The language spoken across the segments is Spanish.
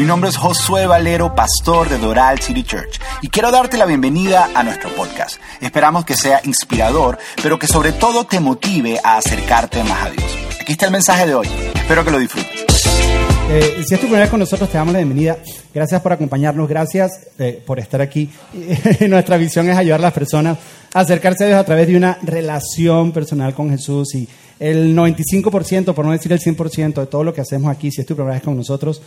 Mi nombre es Josué Valero, pastor de Doral City Church, y quiero darte la bienvenida a nuestro podcast. Esperamos que sea inspirador, pero que sobre todo te motive a acercarte más a Dios. Aquí está el mensaje de hoy. Espero que lo disfrutes. Eh, si es tu primera vez con nosotros, te damos la bienvenida. Gracias por acompañarnos, gracias eh, por estar aquí. Nuestra visión es ayudar a las personas a acercarse a Dios a través de una relación personal con Jesús. Y el 95%, por no decir el 100% de todo lo que hacemos aquí, si es tu primera vez con nosotros,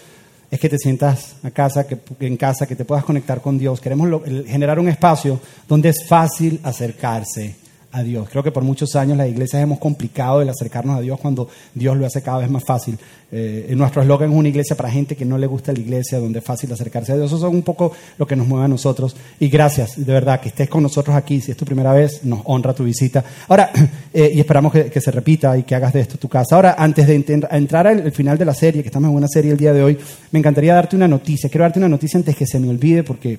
es que te sientas a casa, que, en casa, que te puedas conectar con Dios. Queremos generar un espacio donde es fácil acercarse a Dios. Creo que por muchos años las iglesias hemos complicado el acercarnos a Dios cuando Dios lo hace cada vez más fácil. Eh, nuestro eslogan es una iglesia para gente que no le gusta la iglesia, donde es fácil acercarse a Dios. Eso es un poco lo que nos mueve a nosotros. Y gracias, de verdad, que estés con nosotros aquí. Si es tu primera vez, nos honra tu visita. Ahora, eh, y esperamos que, se repita y que hagas de esto tu casa. Ahora, antes de entrar al final de la serie, que estamos en una serie el día de hoy, me encantaría darte una noticia. Quiero darte una noticia antes que se me olvide porque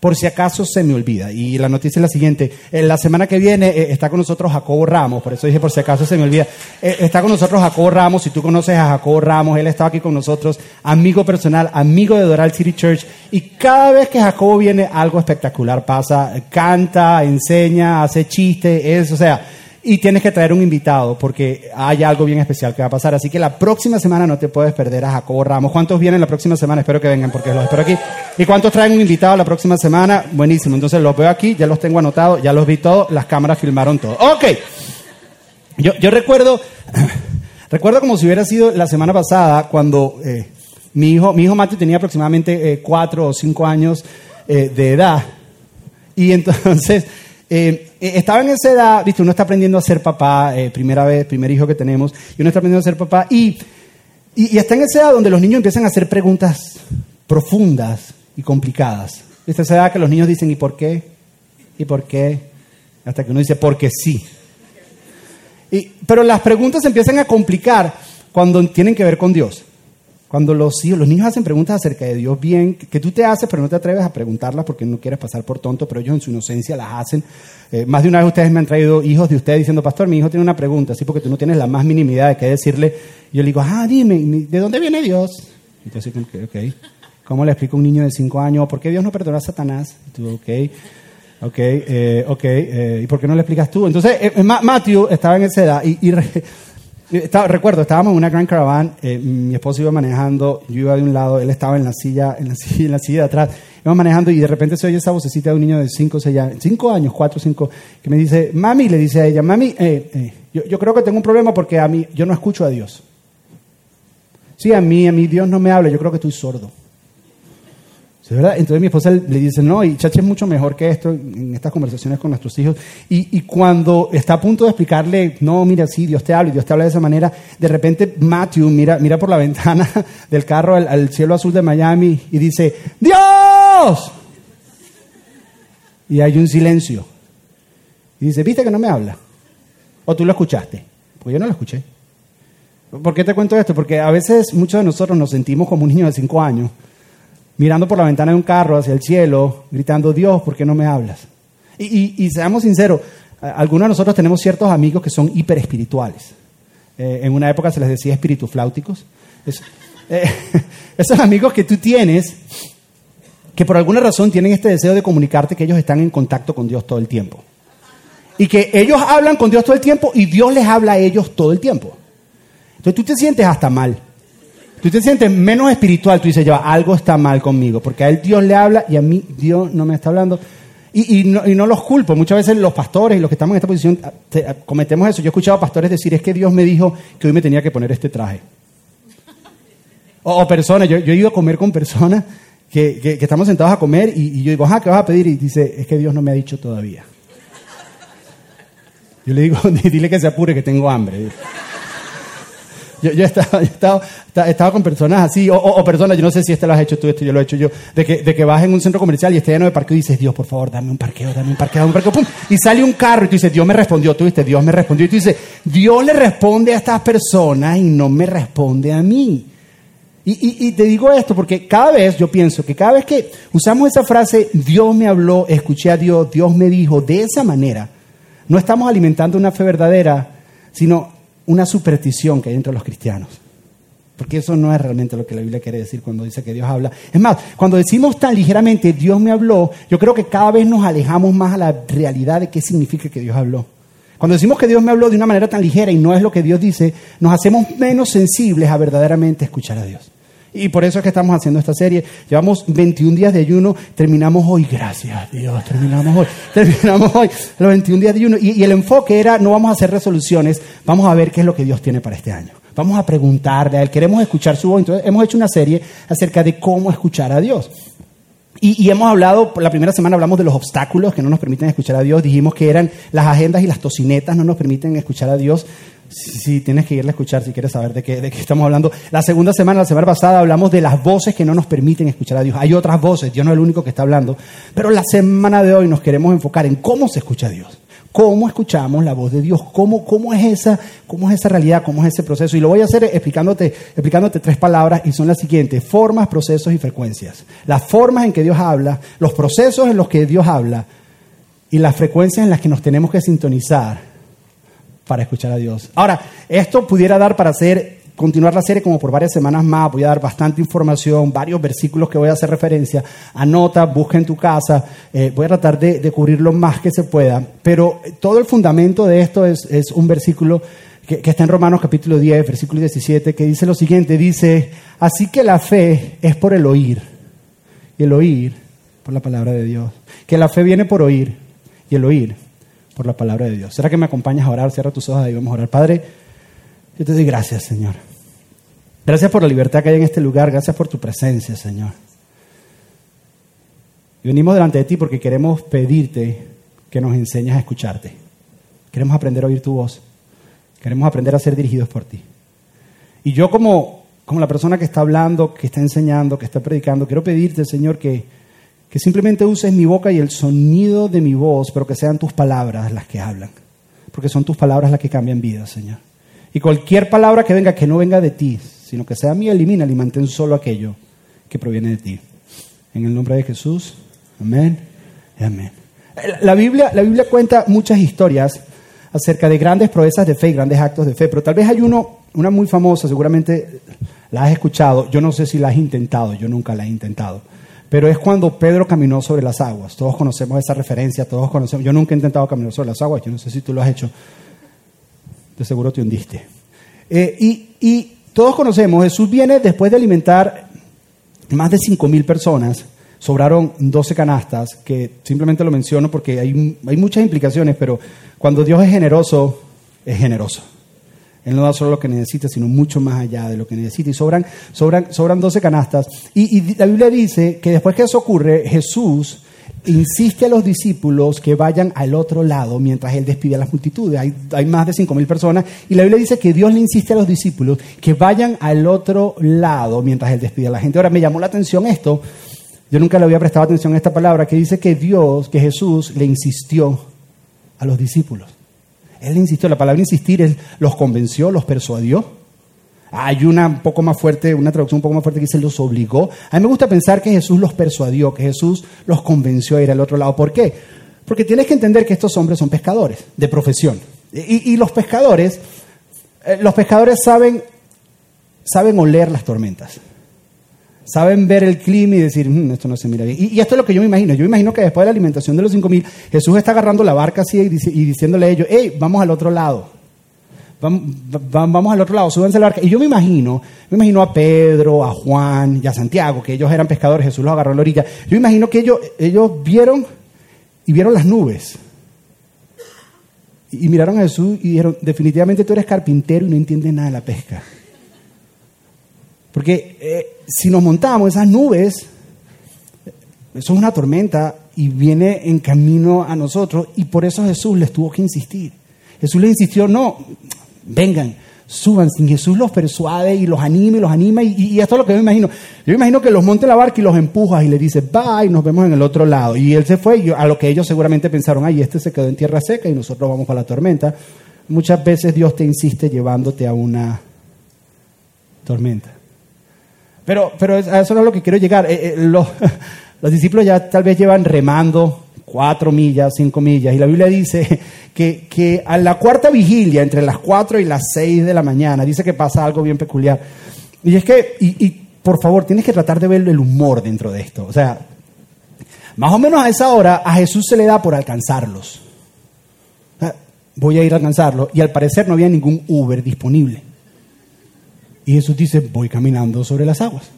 por si acaso se me olvida. Y la noticia es la siguiente. Eh, La semana que viene eh, está con nosotros Jacobo Ramos, por eso dije por si acaso se me olvida. Eh, Está con nosotros Jacobo Ramos, si tú conoces a Jacobo Ramos, él estaba aquí con nosotros, amigo personal, amigo de Doral City Church. Y cada vez que Jacobo viene, algo espectacular pasa. Canta, enseña, hace chistes, es, o sea... Y tienes que traer un invitado porque hay algo bien especial que va a pasar. Así que la próxima semana no te puedes perder a Jacobo Ramos. ¿Cuántos vienen la próxima semana? Espero que vengan porque los espero aquí. ¿Y cuántos traen un invitado la próxima semana? Buenísimo. Entonces los veo aquí, ya los tengo anotados, ya los vi todos, las cámaras filmaron todo. Ok. Yo, recuerdo, recuerdo como si hubiera sido la semana pasada cuando eh, mi hijo, mi hijo Matthew tenía aproximadamente eh, cuatro o cinco años eh, de edad. Y entonces, estaba en esa edad, viste, uno está aprendiendo a ser papá, eh, primera vez, primer hijo que tenemos, y uno está aprendiendo a ser papá, y, y, está en esa edad donde los niños empiezan a hacer preguntas profundas y complicadas. Es esa edad que los niños dicen, ¿y por qué? ¿Y por qué? Hasta que uno dice, porque sí. Pero las preguntas empiezan a complicar cuando tienen que ver con Dios. Cuando los, hijos- los niños hacen preguntas acerca de Dios bien, que, tú te haces, pero no te atreves a preguntarlas porque no quieres pasar por tonto, pero ellos en su inocencia las hacen. Eh, más de una vez ustedes me han traído hijos de ustedes diciendo, pastor, mi hijo tiene una pregunta, así porque tú no tienes la más mínima idea de qué decirle. Y yo le digo, ah, dime, ¿de dónde viene Dios? Que, ok. ¿Cómo le explico a un niño de cinco años por qué Dios no perdonó a Satanás? Y tú, ok. Ok, eh, ok, eh, ¿y por qué no le explicas tú? Entonces, eh, Ma- Matthew estaba en esa edad y, y re- estaba- recuerdo, estábamos en una gran caravana, eh, mi esposo iba manejando, yo iba de un lado, él estaba en la silla, en la silla, en la silla de atrás, iba manejando y de repente se oye esa vocecita de un niño de 5 años, cinco años, 4 5, que me dice, mami, le dice a ella, mami, eh, eh, yo, yo creo que tengo un problema porque a mí, yo no escucho a Dios. Sí, a mí, a mí Dios no me habla, yo creo que estoy sordo. ¿Sí, verdad? Entonces mi esposa le dice, no, y Chachi es mucho mejor que esto en estas conversaciones con nuestros hijos. Y, y cuando está a punto de explicarle, no, mira, sí, Dios te habla y Dios te habla de esa manera, de repente Matthew mira, mira por la ventana del carro al, al cielo azul de Miami y dice, Dios. Y hay un silencio. Y dice, ¿viste que no me habla? ¿O tú lo escuchaste? Pues yo no lo escuché. ¿Por qué te cuento esto? Porque a veces muchos de nosotros nos sentimos como un niño de cinco años mirando por la ventana de un carro hacia el cielo, gritando, Dios, ¿por qué no me hablas? Y, y- y seamos sinceros, algunos de nosotros tenemos ciertos amigos que son hiperespirituales. Eh, en una época se les decía espiritufláuticos. Es- eh, esos amigos que tú tienes, que por alguna razón tienen este deseo de comunicarte que ellos están en contacto con Dios todo el tiempo. Y que ellos hablan con Dios todo el tiempo y Dios les habla a ellos todo el tiempo. Entonces tú te sientes hasta mal. Tú te sientes menos espiritual, tú dices, ya, algo está mal conmigo, porque a él Dios le habla y a mí Dios no me está hablando. Y, y no, y no los culpo, muchas veces los pastores y los que estamos en esta posición ah, te- ah, cometemos eso. Yo he escuchado pastores decir, es que Dios me dijo que hoy me tenía que poner este traje. O, o personas, yo, yo he ido a comer con personas que, que- que estamos sentados a comer y, y yo digo, ajá, ¿qué vas a pedir? Y dice, es que Dios no me ha dicho todavía. Yo le digo, dile que se apure, que tengo hambre. Yo, yo, estaba, estaba, estaba- con personas así, o, personas, yo no sé si este lo has hecho tú, esto yo lo he hecho yo, de que, de que vas en un centro comercial y está lleno de parqueo y dices, Dios, por favor, dame un parqueo, dame un parqueo, dame un parqueo, pum, y sale un carro y tú dices, Dios me respondió, tú viste, Dios me respondió, y tú dices, Dios le responde a estas personas y no me responde a mí. Y- y te digo esto porque cada vez yo pienso que cada vez que usamos esa frase, Dios me habló, escuché a Dios, Dios me dijo, de esa manera, no estamos alimentando una fe verdadera, sino una superstición que hay entre los cristianos. Porque eso no es realmente lo que la Biblia quiere decir cuando dice que Dios habla. Es más, cuando decimos tan ligeramente Dios me habló, yo creo que cada vez nos alejamos más a la realidad de qué significa que Dios habló. Cuando decimos que Dios me habló de una manera tan ligera y no es lo que Dios dice, nos hacemos menos sensibles a verdaderamente escuchar a Dios. Y por eso es que estamos haciendo esta serie. Llevamos 21 días de ayuno, terminamos hoy, gracias Dios, terminamos hoy, terminamos hoy los 21 días de ayuno. Y, y el enfoque era, no vamos a hacer resoluciones, vamos a ver qué es lo que Dios tiene para este año. Vamos a preguntarle a Él, queremos escuchar su voz. Entonces hemos hecho una serie acerca de cómo escuchar a Dios. Y, y, hemos hablado, la primera semana hablamos de los obstáculos que no nos permiten escuchar a Dios. Dijimos que eran las agendas y las tocinetas no nos permiten escuchar a Dios. Si, tienes que irle a escuchar si quieres saber de qué, de qué estamos hablando. La segunda semana, la semana pasada, hablamos de las voces que no nos permiten escuchar a Dios. Hay otras voces, Dios no es el único que está hablando. Pero la semana de hoy nos queremos enfocar en cómo se escucha a Dios cómo escuchamos la voz de Dios, cómo, cómo, es esa, cómo es esa realidad, cómo es ese proceso. Y lo voy a hacer explicándote, explicándote tres palabras y son las siguientes, formas, procesos y frecuencias. Las formas en que Dios habla, los procesos en los que Dios habla y las frecuencias en las que nos tenemos que sintonizar para escuchar a Dios. Ahora, esto pudiera dar para hacer continuar la serie como por varias semanas más. Voy a dar bastante información, varios versículos que voy a hacer referencia. Anota, busca en tu casa. Eh, voy a tratar de, de, cubrir lo más que se pueda. Pero todo el fundamento de esto es, es un versículo que, que, está en Romanos capítulo 10, versículo 17, que dice lo siguiente. Dice, así que la fe es por el oír. Y el oír por la palabra de Dios. Que la fe viene por oír y el oír por la palabra de Dios. ¿Será que me acompañas a orar? Cierra tus ojos y vamos a orar. Padre, yo te doy gracias, Señor. Gracias por la libertad que hay en este lugar. Gracias por tu presencia, Señor. Y venimos delante de ti porque queremos pedirte que nos enseñes a escucharte. Queremos aprender a oír tu voz. Queremos aprender a ser dirigidos por ti. Y yo como, como la persona que está hablando, que está enseñando, que está predicando, quiero pedirte, Señor, que, que simplemente uses mi boca y el sonido de mi voz, pero que sean tus palabras las que hablan. Porque son tus palabras las que cambian vidas, Señor. Y cualquier palabra que venga, que no venga de ti, sino que sea mía, elimina y mantén solo aquello que proviene de ti. En el nombre de Jesús, amén y amén. La Biblia, la Biblia cuenta muchas historias acerca de grandes proezas de fe y grandes actos de fe, pero tal vez hay uno, una muy famosa, seguramente la has escuchado, yo no sé si la has intentado, yo nunca la he intentado, pero es cuando Pedro caminó sobre las aguas. Todos conocemos esa referencia, todos conocemos, yo nunca he intentado caminar sobre las aguas, yo no sé si tú lo has hecho, de seguro te hundiste. Eh, y, todos conocemos, Jesús viene después de alimentar más de 5.000 personas, sobraron 12 canastas, que simplemente lo menciono porque hay, hay muchas implicaciones, pero cuando Dios es generoso, es generoso. Él no da solo lo que necesita, sino mucho más allá de lo que necesita. Y sobran, sobran, sobran 12 canastas. Y, y la Biblia dice que después que eso ocurre, Jesús insiste a los discípulos que vayan al otro lado mientras él despide a las multitudes. Hay, más de cinco mil personas y la Biblia dice que Dios le insiste a los discípulos que vayan al otro lado mientras él despide a la gente. Ahora me llamó la atención esto. Yo nunca le había prestado atención a esta palabra que dice que Dios, que Jesús le insistió a los discípulos. Él le insistió, la palabra insistir es los convenció, los persuadió. Hay una un poco más fuerte, una traducción un poco más fuerte que dice los obligó. A mí me gusta pensar que Jesús los persuadió, que Jesús los convenció a ir al otro lado. ¿Por qué? Porque tienes que entender que estos hombres son pescadores de profesión. Y, los pescadores, eh, los pescadores saben, saben oler las tormentas. Saben ver el clima y decir, mmm, esto no se mira bien. Y, y, esto es lo que yo me imagino. Yo me imagino que después de la alimentación de los 5.000, Jesús está agarrando la barca así y, y diciéndole a ellos, hey, vamos al otro lado vamos al otro lado, súbanse la barca. Y yo me imagino, me imagino a Pedro, a Juan y a Santiago, que ellos eran pescadores, Jesús los agarró en la orilla. Yo me imagino que ellos, ellos vieron y vieron las nubes. Y miraron a Jesús y dijeron, definitivamente tú eres carpintero y no entiendes nada de la pesca. Porque eh, si nos montamos esas nubes, eso es una tormenta y viene en camino a nosotros y por eso Jesús les tuvo que insistir. Jesús les insistió, no, vengan, suban, sin Jesús los persuade y los anime y los anima, y, esto es lo que yo me imagino. Yo me imagino que los monte la barca y los empuja y le dice, bye, nos vemos en el otro lado. Y él se fue, y a lo que ellos seguramente pensaron, ay, este se quedó en tierra seca y nosotros vamos para la tormenta. Muchas veces Dios te insiste llevándote a una tormenta. Pero, pero a eso no es lo que quiero llegar. Eh, eh, los discípulos ya tal vez llevan remando cuatro millas, cinco millas. Y la Biblia dice que, que, a la cuarta vigilia, entre las cuatro y las seis de la mañana, dice que pasa algo bien peculiar. Y es que, y, por favor, tienes que tratar de ver el humor dentro de esto. O sea, más o menos a esa hora a Jesús se le da por alcanzarlos. Voy a ir a alcanzarlos. Y al parecer no había ningún Uber disponible. Y Jesús dice, voy caminando sobre las aguas.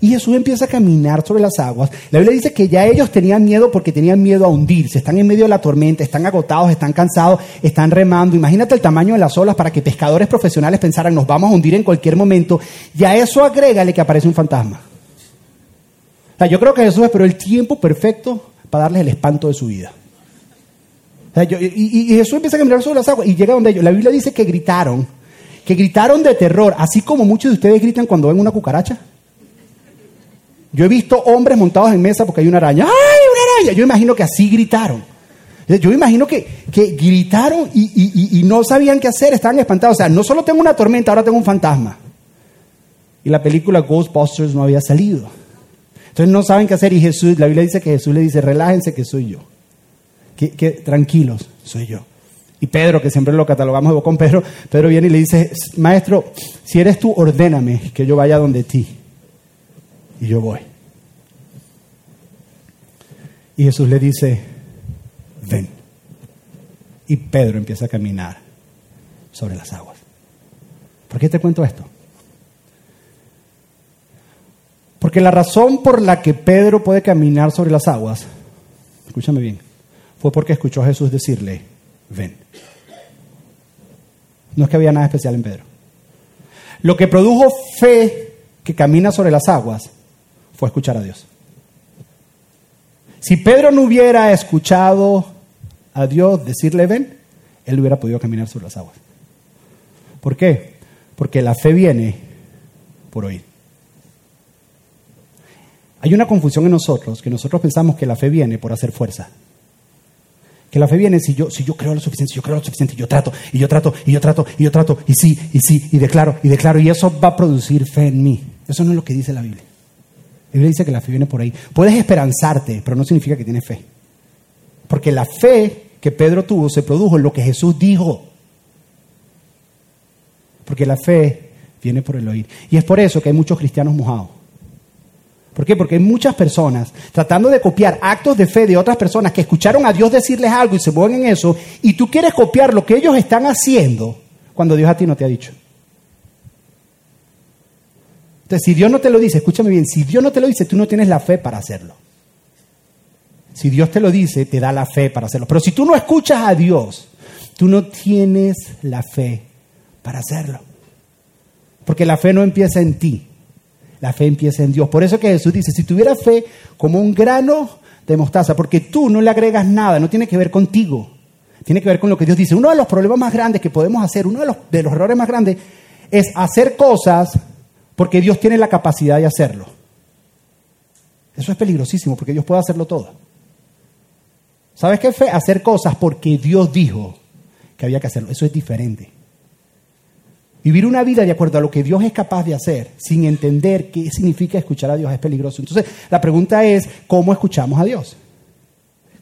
Y Jesús empieza a caminar sobre las aguas. La Biblia dice que ya ellos tenían miedo porque tenían miedo a hundirse. Están en medio de la tormenta, están agotados, están cansados, están remando. Imagínate el tamaño de las olas para que pescadores profesionales pensaran, nos vamos a hundir en cualquier momento. Y a eso agrégale que aparece un fantasma. Yo creo que Jesús esperó el tiempo perfecto para darles el espanto de su vida. Y- y Jesús empieza a caminar sobre las aguas y llega donde ellos. La Biblia dice que gritaron, que gritaron de terror, así como muchos de ustedes gritan cuando ven una cucaracha. Yo he visto hombres montados en mesa porque hay una araña. ¡Ay, una araña! Yo imagino que así gritaron. Yo imagino que, que gritaron y, y- y- no sabían qué hacer, estaban espantados. O sea, no solo tengo una tormenta, ahora tengo un fantasma. Y la película Ghostbusters no había salido. Entonces no saben qué hacer y Jesús, la Biblia dice que Jesús le dice, relájense que soy yo. Que, tranquilos, soy yo. Y Pedro, que siempre lo catalogamos de bocón, Pedro, Pedro viene y le dice, maestro, si eres tú, ordéname que yo vaya donde ti. Y yo voy. Y Jesús le dice, ven. Y Pedro empieza a caminar sobre las aguas. ¿Por qué te cuento esto? Porque la razón por la que Pedro puede caminar sobre las aguas, escúchame bien, fue porque escuchó a Jesús decirle, ven. No es que había nada especial en Pedro. Lo que produjo fe que camina sobre las aguas fue escuchar a Dios. Si Pedro no hubiera escuchado a Dios decirle ven, él hubiera podido caminar sobre las aguas. ¿Por qué? Porque la fe viene por oír. Hay una confusión en nosotros, que nosotros pensamos que la fe viene por hacer fuerza. Que la fe viene si yo, si yo creo lo suficiente, si yo creo lo suficiente, y yo trato, y yo trato, y yo trato, y yo trato, y sí, y sí, y declaro, y declaro, y eso va a producir fe en mí. Eso no es lo que dice la Biblia. Biblia dice que la fe viene por ahí. Puedes esperanzarte, pero no significa que tienes fe. Porque la fe que Pedro tuvo se produjo en lo que Jesús dijo. Porque la fe viene por el oír. Y es por eso que hay muchos cristianos mojados. ¿Por qué? Porque hay muchas personas tratando de copiar actos de fe de otras personas que escucharon a Dios decirles algo y se mueven en eso, y tú quieres copiar lo que ellos están haciendo cuando Dios a ti no te ha dicho. Entonces, si Dios no te lo dice, escúchame bien, si Dios no te lo dice, tú no tienes la fe para hacerlo. Si Dios te lo dice, te da la fe para hacerlo. Pero si tú no escuchas a Dios, tú no tienes la fe para hacerlo. Porque la fe no empieza en ti, la fe empieza en Dios. Por eso que Jesús dice, si tuviera fe como un grano de mostaza, porque tú no le agregas nada, no tiene que ver contigo, tiene que ver con lo que Dios dice. Uno de los problemas más grandes que podemos hacer, uno de los, de los errores más grandes, es hacer cosas porque Dios tiene la capacidad de hacerlo. Eso es peligrosísimo porque Dios puede hacerlo todo. ¿Sabes qué fe? Hacer cosas porque Dios dijo que había que hacerlo. Eso es diferente. Vivir una vida de acuerdo a lo que Dios es capaz de hacer, sin entender qué significa escuchar a Dios, es peligroso. Entonces, la pregunta es, ¿cómo escuchamos a Dios?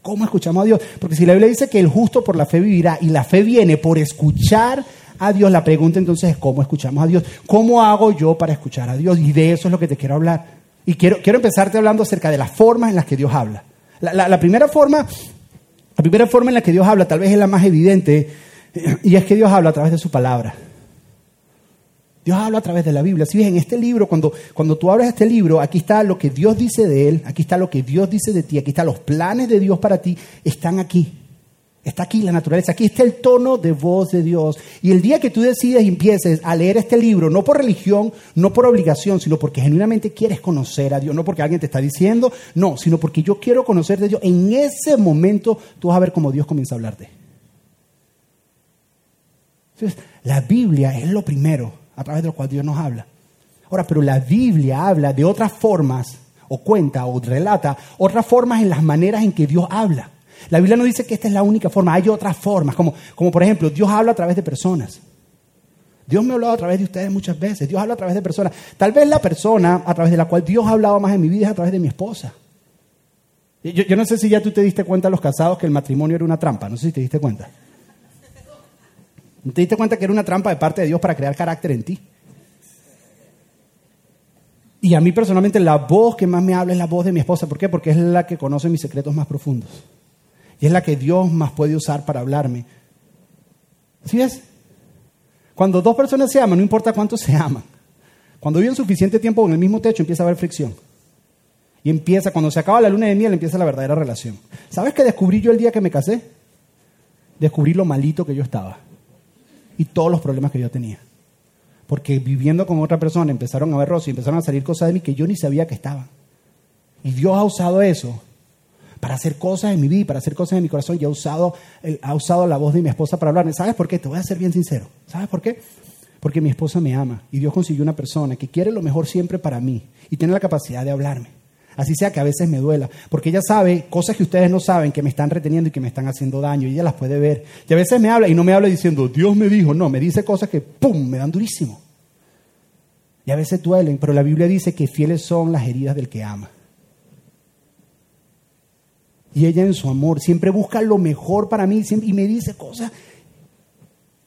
¿Cómo escuchamos a Dios? Porque si la Biblia dice que el justo por la fe vivirá y la fe viene por escuchar a Dios, la pregunta entonces es, ¿cómo escuchamos a Dios? ¿Cómo hago yo para escuchar a Dios? Y de eso es lo que te quiero hablar. Y quiero, quiero empezarte hablando acerca de las formas en las que Dios habla. La, primera forma, la primera forma en la que Dios habla tal vez es la más evidente, y es que Dios habla a través de su palabra. Dios habla a través de la Biblia. Si ves, en este libro, cuando, cuando tú abres este libro, aquí está lo que Dios dice de él, aquí está lo que Dios dice de ti, aquí están los planes de Dios para ti, están aquí. Está aquí la naturaleza, aquí está el tono de voz de Dios. Y el día que tú decides y empieces a leer este libro, no por religión, no por obligación, sino porque genuinamente quieres conocer a Dios, no porque alguien te está diciendo, no, sino porque yo quiero conocer de Dios, en ese momento tú vas a ver cómo Dios comienza a hablarte. Entonces, la Biblia es lo primero a través de lo cual Dios nos habla. Ahora, pero la Biblia habla de otras formas, o cuenta, o relata otras formas en las maneras en que Dios habla. La Biblia no dice que esta es la única forma, hay otras formas, como, como por ejemplo, Dios habla a través de personas. Dios me ha hablado a través de ustedes muchas veces, Dios habla a través de personas. Tal vez la persona a través de la cual Dios ha hablado más en mi vida es a través de mi esposa. Yo, yo no sé si ya tú te diste cuenta, los casados, que el matrimonio era una trampa, no sé si te diste cuenta. ¿No te diste cuenta que era una trampa de parte de Dios para crear carácter en ti? Y a mí personalmente la voz que más me habla es la voz de mi esposa. ¿Por qué? Porque es la que conoce mis secretos más profundos. Y es la que Dios más puede usar para hablarme. ¿Sí ves? Cuando dos personas se aman, no importa cuánto se aman. Cuando viven suficiente tiempo en el mismo techo, empieza a haber fricción. Y empieza, cuando se acaba la luna de miel, empieza la verdadera relación. ¿Sabes qué descubrí yo el día que me casé? Descubrí lo malito que yo estaba. Y todos los problemas que yo tenía. Porque viviendo con otra persona empezaron a ver rostros y empezaron a salir cosas de mí que yo ni sabía que estaban. Y Dios ha usado eso para hacer cosas en mi vida, para hacer cosas en mi corazón. Y ha usado, ha usado la voz de mi esposa para hablarme. ¿Sabes por qué? Te voy a ser bien sincero. ¿Sabes por qué? Porque mi esposa me ama y Dios consiguió una persona que quiere lo mejor siempre para mí y tiene la capacidad de hablarme. Así sea que a veces me duela, porque ella sabe cosas que ustedes no saben, que me están reteniendo y que me están haciendo daño, y ella las puede ver. Y a veces me habla y no me habla diciendo, Dios me dijo, no, me dice cosas que, ¡pum!, me dan durísimo. Y a veces duelen, pero la Biblia dice que fieles son las heridas del que ama. Y ella en su amor siempre busca lo mejor para mí y me dice cosas.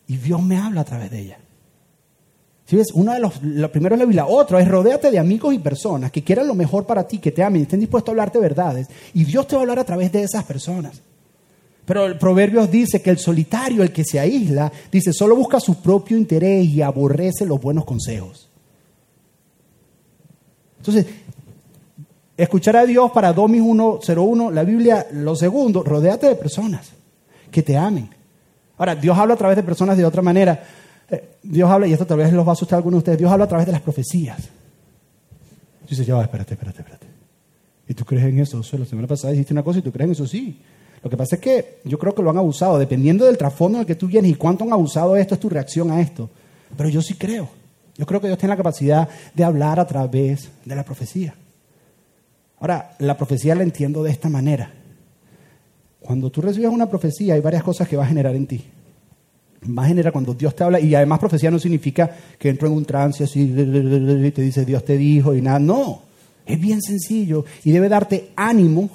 Y Dios me habla a través de ella. ¿Sí ves? Uno de los, lo primero es la Biblia. Otro es rodéate de amigos y personas que quieran lo mejor para ti, que te amen, estén dispuestos a hablarte verdades. Y Dios te va a hablar a través de esas personas. Pero el Proverbios dice que el solitario, el que se aísla, dice, solo busca su propio interés y aborrece los buenos consejos. Entonces, escuchar a Dios para Domis 101, la Biblia, lo segundo, rodéate de personas que te amen. Ahora, Dios habla a través de personas de otra manera. Eh, Dios habla, y esto tal vez los va a asustar a algunos de ustedes, Dios habla a través de las profecías. Dice, ya va, espérate, espérate, espérate. ¿Y tú crees en eso? La semana pasada dijiste una cosa y tú crees en eso, sí. Lo que pasa es que yo creo que lo han abusado. Dependiendo del trasfondo en el que tú vienes y cuánto han abusado esto, es tu reacción a esto. Pero yo sí creo. Yo creo que Dios tiene la capacidad de hablar a través de la profecía. Ahora, la profecía la entiendo de esta manera. Cuando tú recibes una profecía, hay varias cosas que va a generar en ti va a generar cuando Dios te habla, y además profecía no significa que entro en un trance así y te dice Dios te dijo y nada, no, es bien sencillo y debe darte ánimo,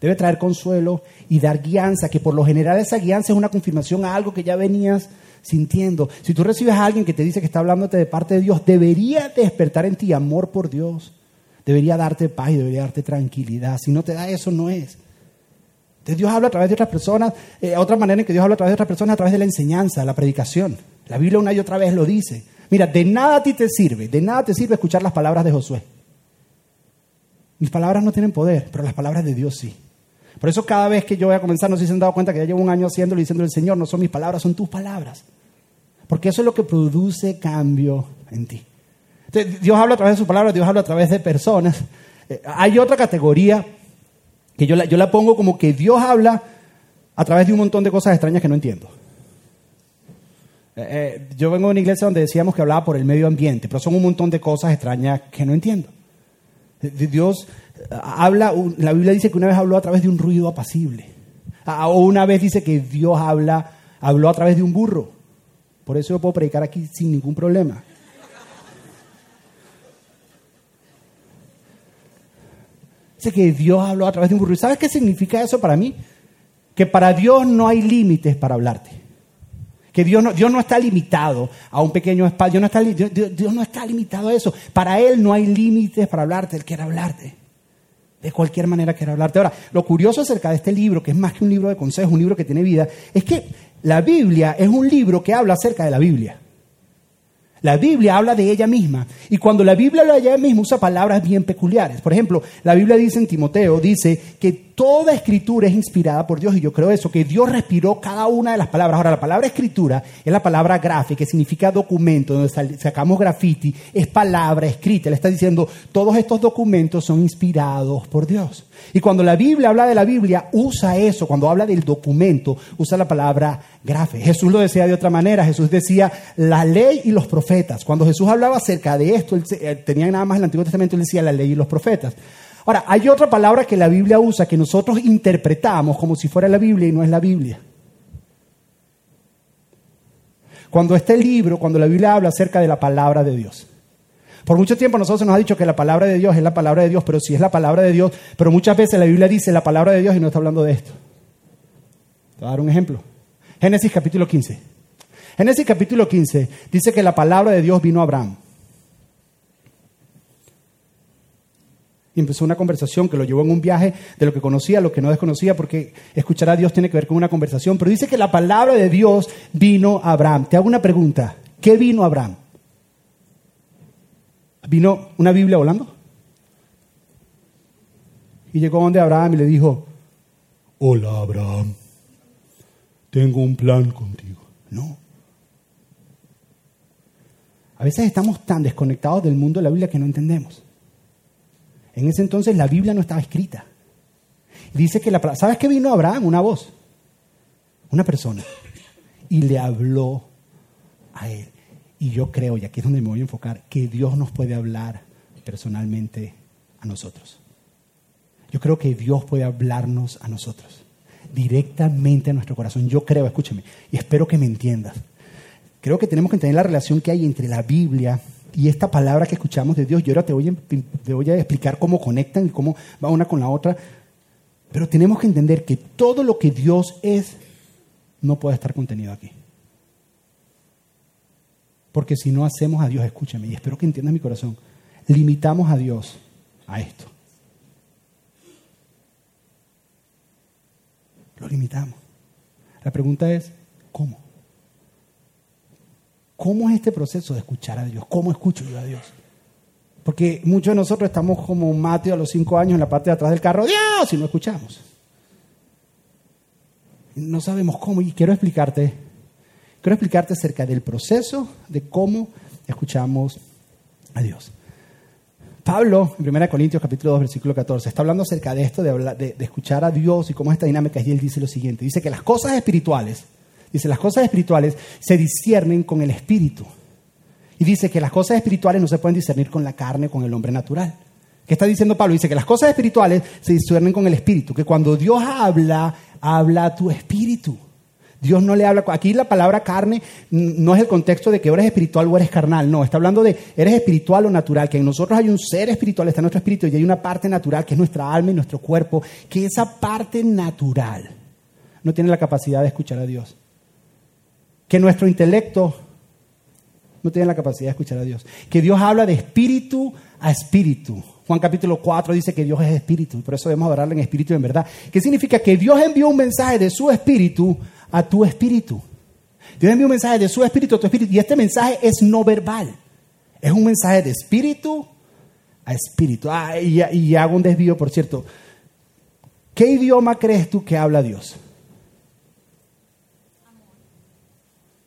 debe traer consuelo y dar guianza, que por lo general esa guianza es una confirmación a algo que ya venías sintiendo. Si tú recibes a alguien que te dice que está hablándote de parte de Dios, debería despertar en ti amor por Dios, debería darte paz y debería darte tranquilidad. Si no te da eso, no es. Dios habla a través de otras personas, eh, otra manera en que Dios habla a través de otras personas a través de la enseñanza, la predicación. La Biblia una y otra vez lo dice. Mira, de nada a ti te sirve, de nada te sirve escuchar las palabras de Josué. Mis palabras no tienen poder, pero las palabras de Dios sí. Por eso cada vez que yo voy a comenzar, no sé si se han dado cuenta que ya llevo un año haciéndolo y diciendo el Señor, no son mis palabras, son tus palabras. Porque eso es lo que produce cambio en ti. Dios habla a través de sus palabras, Dios habla a través de personas. Eh, hay otra categoría que yo la, yo la pongo como que Dios habla a través de un montón de cosas extrañas que no entiendo. Eh, eh, yo vengo de una iglesia donde decíamos que hablaba por el medio ambiente, pero son un montón de cosas extrañas que no entiendo. Dios habla, la Biblia dice que una vez habló a través de un ruido apacible. O una vez dice que Dios habla, habló a través de un burro. Por eso yo puedo predicar aquí sin ningún problema. Que Dios habló a través de un. ¿Y sabes qué significa eso para mí? Que para Dios no hay límites para hablarte. Que Dios no, Dios no está limitado a un pequeño espacio. Dios no, está, Dios no está limitado a eso. Para Él no hay límites para hablarte. Él quiere hablarte. De cualquier manera quiere hablarte. Ahora, lo curioso acerca de este libro, que es más que un libro de consejos, un libro que tiene vida, es que la Biblia es un libro que habla acerca de la Biblia. La Biblia habla de ella misma. Y cuando la Biblia habla de ella misma, usa palabras bien peculiares. Por ejemplo, la Biblia dice en Timoteo, dice que toda escritura es inspirada por Dios y yo creo eso, que Dios respiró cada una de las palabras. Ahora, la palabra escritura es la palabra gráfica, que significa documento, donde sacamos graffiti, es palabra escrita. Él está diciendo, todos estos documentos son inspirados por Dios. Y cuando la Biblia habla de la Biblia, usa eso, cuando habla del documento, usa la palabra grafe. Jesús lo decía de otra manera, Jesús decía la ley y los profetas. Cuando Jesús hablaba acerca de esto, él tenía nada más el Antiguo Testamento, él decía la ley y los profetas. Ahora, hay otra palabra que la Biblia usa que nosotros interpretamos como si fuera la Biblia y no es la Biblia. Cuando este libro, cuando la Biblia habla acerca de la palabra de Dios. Por mucho tiempo nosotros nos ha dicho que la palabra de Dios es la palabra de Dios, pero sí es la palabra de Dios, pero muchas veces la Biblia dice la palabra de Dios y no está hablando de esto. Te voy a dar un ejemplo. Génesis capítulo 15. Génesis capítulo 15 dice que la palabra de Dios vino a Abraham. Y empezó una conversación que lo llevó en un viaje de lo que conocía a lo que no desconocía, porque escuchar a Dios tiene que ver con una conversación. Pero dice que la palabra de Dios vino a Abraham. Te hago una pregunta. ¿Qué vino a Abraham? ¿Vino una Biblia volando? Y llegó donde Abraham y le dijo, hola Abraham, tengo un plan contigo. No. A veces estamos tan desconectados del mundo de la Biblia que no entendemos. En ese entonces la Biblia no estaba escrita. Dice que la ¿sabes qué vino Abraham? Una voz, una persona. Y le habló a él. Y yo creo, y aquí es donde me voy a enfocar, que Dios nos puede hablar personalmente a nosotros. Yo creo que Dios puede hablarnos a nosotros, directamente a nuestro corazón. Yo creo, escúcheme, y espero que me entiendas. Creo que tenemos que entender la relación que hay entre la Biblia y esta palabra que escuchamos de Dios. Yo ahora te voy, a, te voy a explicar cómo conectan y cómo va una con la otra. Pero tenemos que entender que todo lo que Dios es no puede estar contenido aquí. Porque si no hacemos a Dios, escúchame, y espero que entiendas mi corazón, limitamos a Dios a esto. Lo limitamos. La pregunta es, ¿cómo? ¿Cómo es este proceso de escuchar a Dios? ¿Cómo escucho yo a Dios? Porque muchos de nosotros estamos como Mateo a los cinco años en la parte de atrás del carro, Dios, y no escuchamos. No sabemos cómo, y quiero explicarte, quiero explicarte acerca del proceso de cómo escuchamos a Dios. Pablo, en 1 Corintios capítulo 2, versículo 14, está hablando acerca de esto, de, de, escuchar a Dios y cómo es esta dinámica, y él dice lo siguiente, dice que las cosas espirituales Dice, las cosas espirituales se disciernen con el espíritu. Y dice que las cosas espirituales no se pueden discernir con la carne, con el hombre natural. ¿Qué está diciendo Pablo? Dice que las cosas espirituales se disciernen con el espíritu, que cuando Dios habla, habla a tu espíritu. Dios no le habla. Aquí la palabra carne no es el contexto de que eres espiritual o eres carnal. No, está hablando de eres espiritual o natural. Que en nosotros hay un ser espiritual, está en nuestro espíritu, y hay una parte natural que es nuestra alma y nuestro cuerpo. Que esa parte natural no tiene la capacidad de escuchar a Dios que nuestro intelecto no tiene la capacidad de escuchar a Dios. Que Dios habla de espíritu a espíritu. Juan capítulo 4 dice que Dios es espíritu, por eso debemos adorarle en espíritu y en verdad. ¿Qué significa? Que Dios envió un mensaje de su espíritu a tu espíritu. Dios envió un mensaje de su espíritu a tu espíritu, y este mensaje es no verbal. Es un mensaje de espíritu a espíritu. Ah, y hago un desvío, por cierto. ¿Qué idioma crees tú que habla Dios?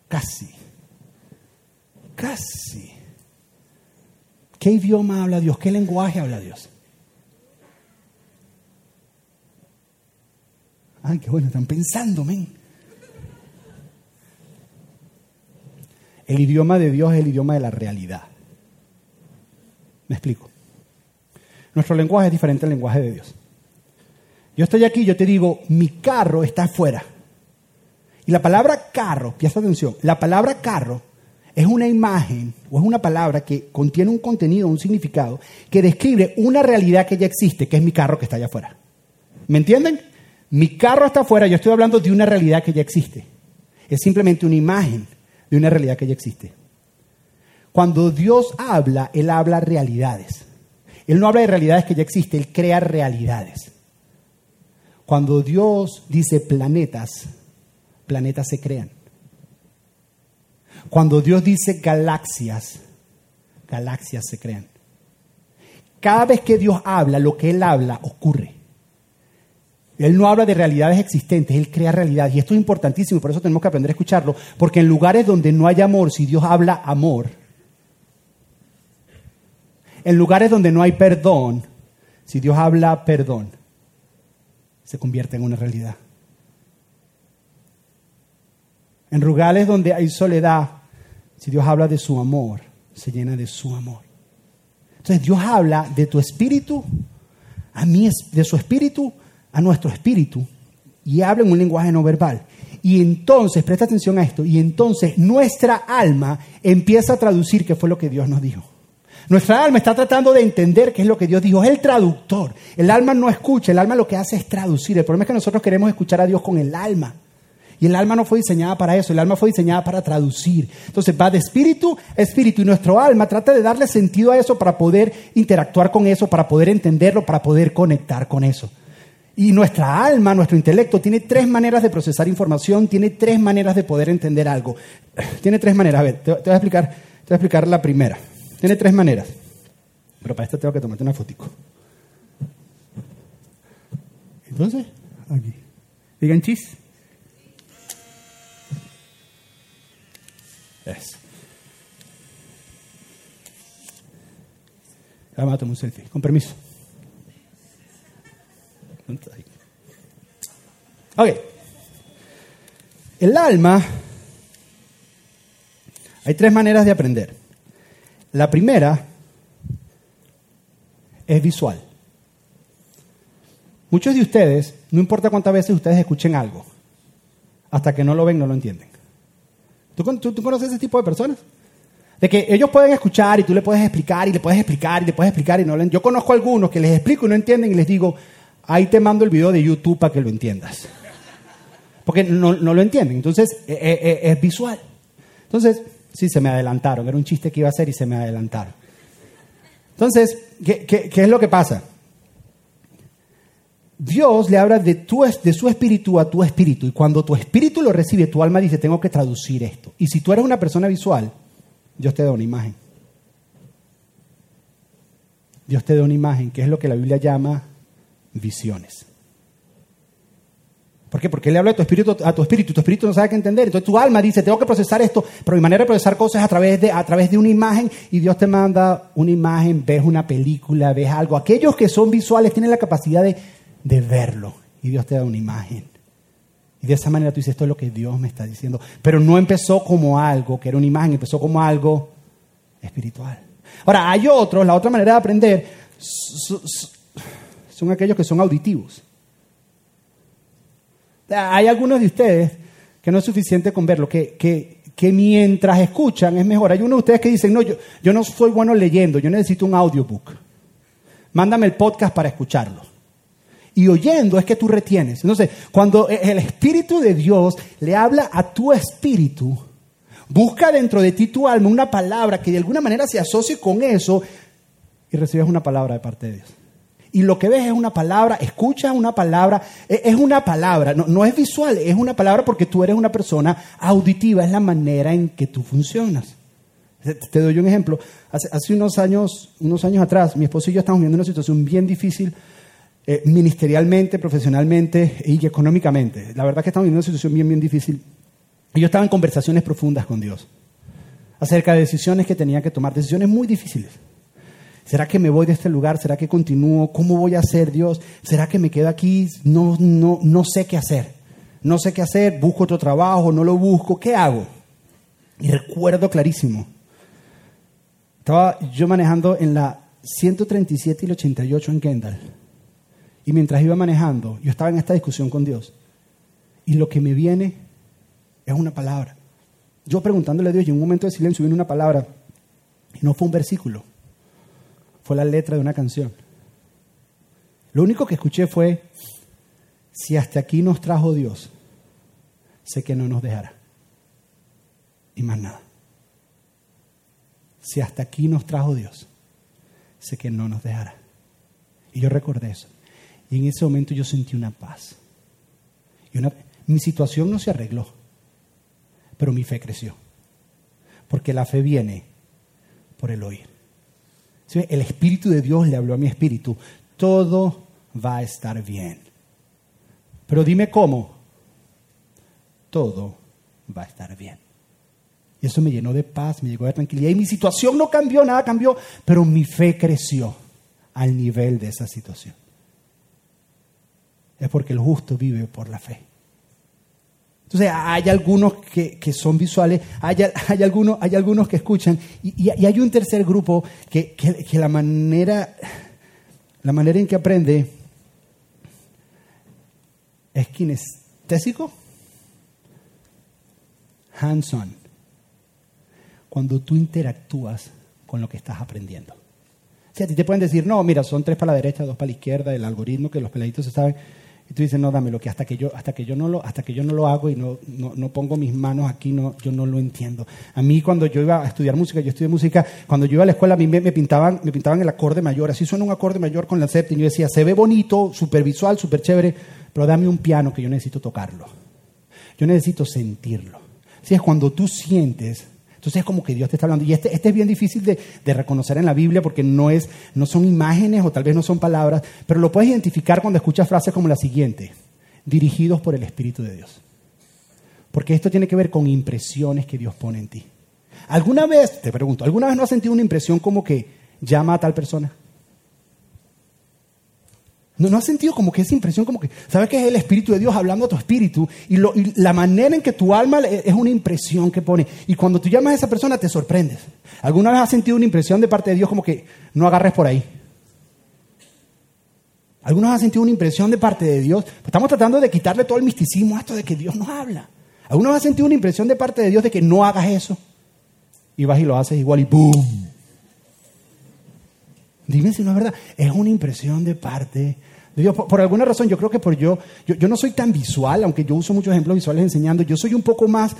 Casi. Casi. ¿Qué idioma habla Dios? ¿Qué lenguaje habla Dios? Ay, qué bueno, están pensando, men. El idioma de Dios es el idioma de la realidad. Me explico. Nuestro lenguaje es diferente al lenguaje de Dios. Yo estoy aquí, yo te digo, mi carro está afuera. Y la palabra carro, presta atención, la palabra carro es una imagen o es una palabra que contiene un contenido, un significado, que describe una realidad que ya existe, que es mi carro que está allá afuera. ¿Me entienden? Mi carro está afuera, yo estoy hablando de una realidad que ya existe. Es simplemente una imagen de una realidad que ya existe. Cuando Dios habla, Él habla realidades. Él no habla de realidades que ya existen, Él crea realidades. Cuando Dios dice planetas, planetas se crean. Cuando Dios dice galaxias, galaxias se crean. Cada vez que Dios habla, lo que Él habla ocurre. Él no habla de realidades existentes, Él crea realidades. Y esto es importantísimo por eso tenemos que aprender a escucharlo. Porque en lugares donde no hay amor, si Dios habla amor, en lugares donde no hay perdón, si Dios habla perdón, se convierte en una realidad. En lugares donde hay soledad, si Dios habla de su amor, se llena de su amor. Entonces Dios habla de tu espíritu, a mí, de su espíritu a nuestro espíritu, y habla en un lenguaje no verbal. Y entonces, presta atención a esto, y entonces nuestra alma empieza a traducir qué fue lo que Dios nos dijo. Nuestra alma está tratando de entender qué es lo que Dios dijo. Es el traductor. El alma no escucha, el alma lo que hace es traducir. El problema es que nosotros queremos escuchar a Dios con el alma Y el alma no fue diseñada para eso, el alma fue diseñada para traducir. Entonces va de espíritu a espíritu y nuestro alma trata de darle sentido a eso para poder interactuar con eso, para poder entenderlo, para poder conectar con eso. Y nuestra alma, nuestro intelecto, tiene tres maneras de procesar información, tiene tres maneras de poder entender algo. Tiene tres maneras. A ver, te, voy a explicar, te voy a explicar la primera. Tiene tres maneras. Pero para esto tengo que tomarte una fotico. Entonces, aquí. Digan chis. Eso. Vamos un selfie. Con permiso. Ok. El alma, hay tres maneras de aprender. La primera es visual. Muchos de ustedes, no importa cuántas veces ustedes escuchen algo, hasta que no lo ven, no lo entienden. ¿Tú, conoces ese tipo de personas? De que ellos pueden escuchar y tú le puedes explicar y le puedes explicar y le puedes explicar y no Yo conozco algunos que les explico y no entienden y les digo, ahí te mando el video de YouTube para que lo entiendas. Porque no, lo entienden. Entonces, e, e, e, es, visual. Entonces, sí, se me adelantaron. Era un chiste que iba a hacer y se me adelantaron. Entonces, ¿qué, es lo que pasa? Dios le habla de, tu, su espíritu a tu espíritu. Y cuando tu espíritu lo recibe, tu alma dice, tengo que traducir esto. Y si tú eres una persona visual, Dios te da una imagen. Dios te da una imagen, que es lo que la Biblia llama visiones. ¿Por qué? Porque Él le habla a tu espíritu, a tu espíritu, tu espíritu no sabe qué entender. Entonces tu alma dice, tengo que procesar esto, pero mi manera de procesar cosas es a través de, a través de una imagen y Dios te manda una imagen, ves una película, ves algo. Aquellos que son visuales tienen la capacidad de, de verlo y Dios te da una imagen. Y de esa manera tú dices, esto es lo que Dios me está diciendo. Pero no empezó como algo que era una imagen, empezó como algo espiritual. Ahora, hay otros, la otra manera de aprender son aquellos que son auditivos. Hay algunos de ustedes que no es suficiente con verlo, que, que, mientras escuchan es mejor. Hay unos de ustedes que dicen, no, yo, yo no soy bueno leyendo, yo necesito un audiobook. Mándame el podcast para escucharlo. Y oyendo es que tú retienes. Entonces, cuando e, el Espíritu de Dios le habla a tu espíritu, busca dentro de ti tu alma una palabra que de alguna manera se asocie con eso y recibes una palabra de parte de Dios y lo que ves es una palabra, escuchas una palabra, e, es una palabra, no, es visual, es una palabra porque tú eres una persona auditiva, es la manera en que tú funcionas. Te, doy un ejemplo. Hace, unos años, unos años atrás, mi esposo y yo estamos viviendo una situación bien difícil eh, ministerialmente, profesionalmente y económicamente. La verdad que estamos viviendo una situación bien, bien difícil. Y yo estaba en conversaciones profundas con Dios acerca de decisiones que tenía que tomar, decisiones muy difíciles. ¿Será que me voy de este lugar? ¿Será que continúo? ¿Cómo voy a hacer Dios? ¿Será que me quedo aquí? No, no, no sé qué hacer. No sé qué hacer, busco otro trabajo, no lo busco, ¿qué hago? Y recuerdo clarísimo. Estaba yo manejando en la 137 y el 88 en Kendall. Y mientras iba manejando, yo estaba en esta discusión con Dios. Y lo que me viene es una palabra. Yo preguntándole a Dios y en un momento de silencio viene una palabra. Y no fue un versículo fue la letra de una canción. Lo único que escuché fue, si hasta aquí nos trajo Dios, sé que no nos dejará. Y más nada. Si hasta aquí nos trajo Dios, sé que no nos dejará. Y yo recordé eso. Y en ese momento yo sentí una paz. Y una, mi situación no se arregló, pero mi fe creció. Porque la fe viene por el oír. El Espíritu de Dios le habló a mi espíritu. Todo va a estar bien. Pero dime cómo. Todo va a estar bien. Y eso me llenó de paz, me llegó de tranquilidad. Y mi situación no cambió, nada cambió, pero mi fe creció al nivel de esa situación. Es porque el justo vive por la fe. Entonces hay algunos que, son visuales, hay, algunos, hay algunos que escuchan y, hay un tercer grupo que, la, manera, la manera en que aprende es kinestésico, hands-on, cuando tú interactúas con lo que estás aprendiendo. Si a ti te pueden decir, no, mira, son tres para la derecha, dos para la izquierda, el algoritmo que los peladitos se saben, Y tú dices, no, dámelo, que hasta que yo, hasta que yo, no, lo, hasta que yo no lo hago y no, no, no, pongo mis manos aquí, no, yo no lo entiendo. A mí cuando yo iba a estudiar música, yo estudié música, cuando yo iba a la escuela a mí me, me pintaban, me pintaban el acorde mayor, así suena un acorde mayor con la. Y yo decía, se ve bonito, súper visual, súper chévere, pero dame un piano que yo necesito tocarlo. Yo necesito sentirlo. Así es cuando tú sientes entonces es como que Dios te está hablando. Y este, este es bien difícil de, de, reconocer en la Biblia porque no, es, no son imágenes o tal vez no son palabras, pero lo puedes identificar cuando escuchas frases como la siguiente, dirigidos por el Espíritu de Dios. Porque esto tiene que ver con impresiones que Dios pone en ti. ¿Alguna vez, te pregunto, ¿alguna vez no has sentido una impresión como que llama a tal persona? ¿No, ¿No has sentido como que esa impresión, como que, sabes que es el Espíritu de Dios hablando a tu espíritu y, la manera en que tu alma es una impresión que pone? Y cuando tú llamas a esa persona te sorprendes. ¿Alguna vez has sentido una impresión de parte de Dios como que no agarres por ahí? ¿Alguna vez has sentido una impresión de parte de Dios? Pues estamos tratando de quitarle todo el misticismo a esto de que Dios no habla. ¿Alguna vez has sentido una impresión de parte de Dios de que no hagas eso? Y vas y lo haces igual y ¡boom! Dime si no es verdad. Es una impresión de parte Dios, por, alguna razón, yo creo que por yo, yo, yo no soy tan visual, aunque yo uso muchos ejemplos visuales enseñando, yo soy un poco más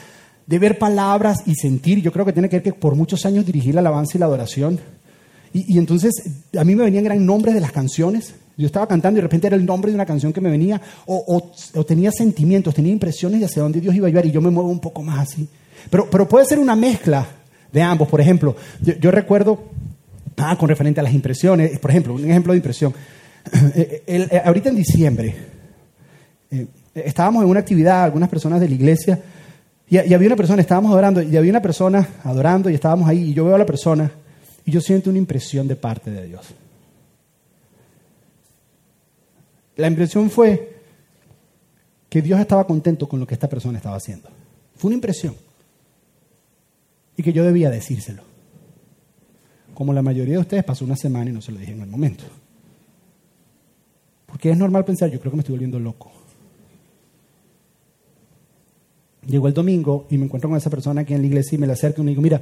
de ver palabras y sentir. Yo creo que tiene que ver que por muchos años dirigí la alabanza y la adoración. Y, y, entonces a mí me venían gran nombres de las canciones. Yo estaba cantando y de repente era el nombre de una canción que me venía, o, o, tenía sentimientos, tenía impresiones de hacia dónde Dios iba a llevar y yo me muevo un poco más así. Pero, pero puede ser una mezcla de ambos. Por ejemplo, yo recuerdo, ah, con referente a las impresiones, por ejemplo, un ejemplo de impresión. El, el, ahorita en diciembre eh, estábamos en una actividad, algunas personas de la iglesia, y, y, había una persona, estábamos adorando, y había una persona adorando, y estábamos ahí, y yo veo a la persona, y yo siento una impresión de parte de Dios. La impresión fue que Dios estaba contento con lo que esta persona estaba haciendo. Fue una impresión. Y que yo debía decírselo. Como la mayoría de ustedes pasó una semana y no se lo dije en el momento. Porque es normal pensar, yo creo que me estoy volviendo loco. Llegó el domingo y me encuentro con esa persona aquí en la iglesia y me le acerco y me digo, mira,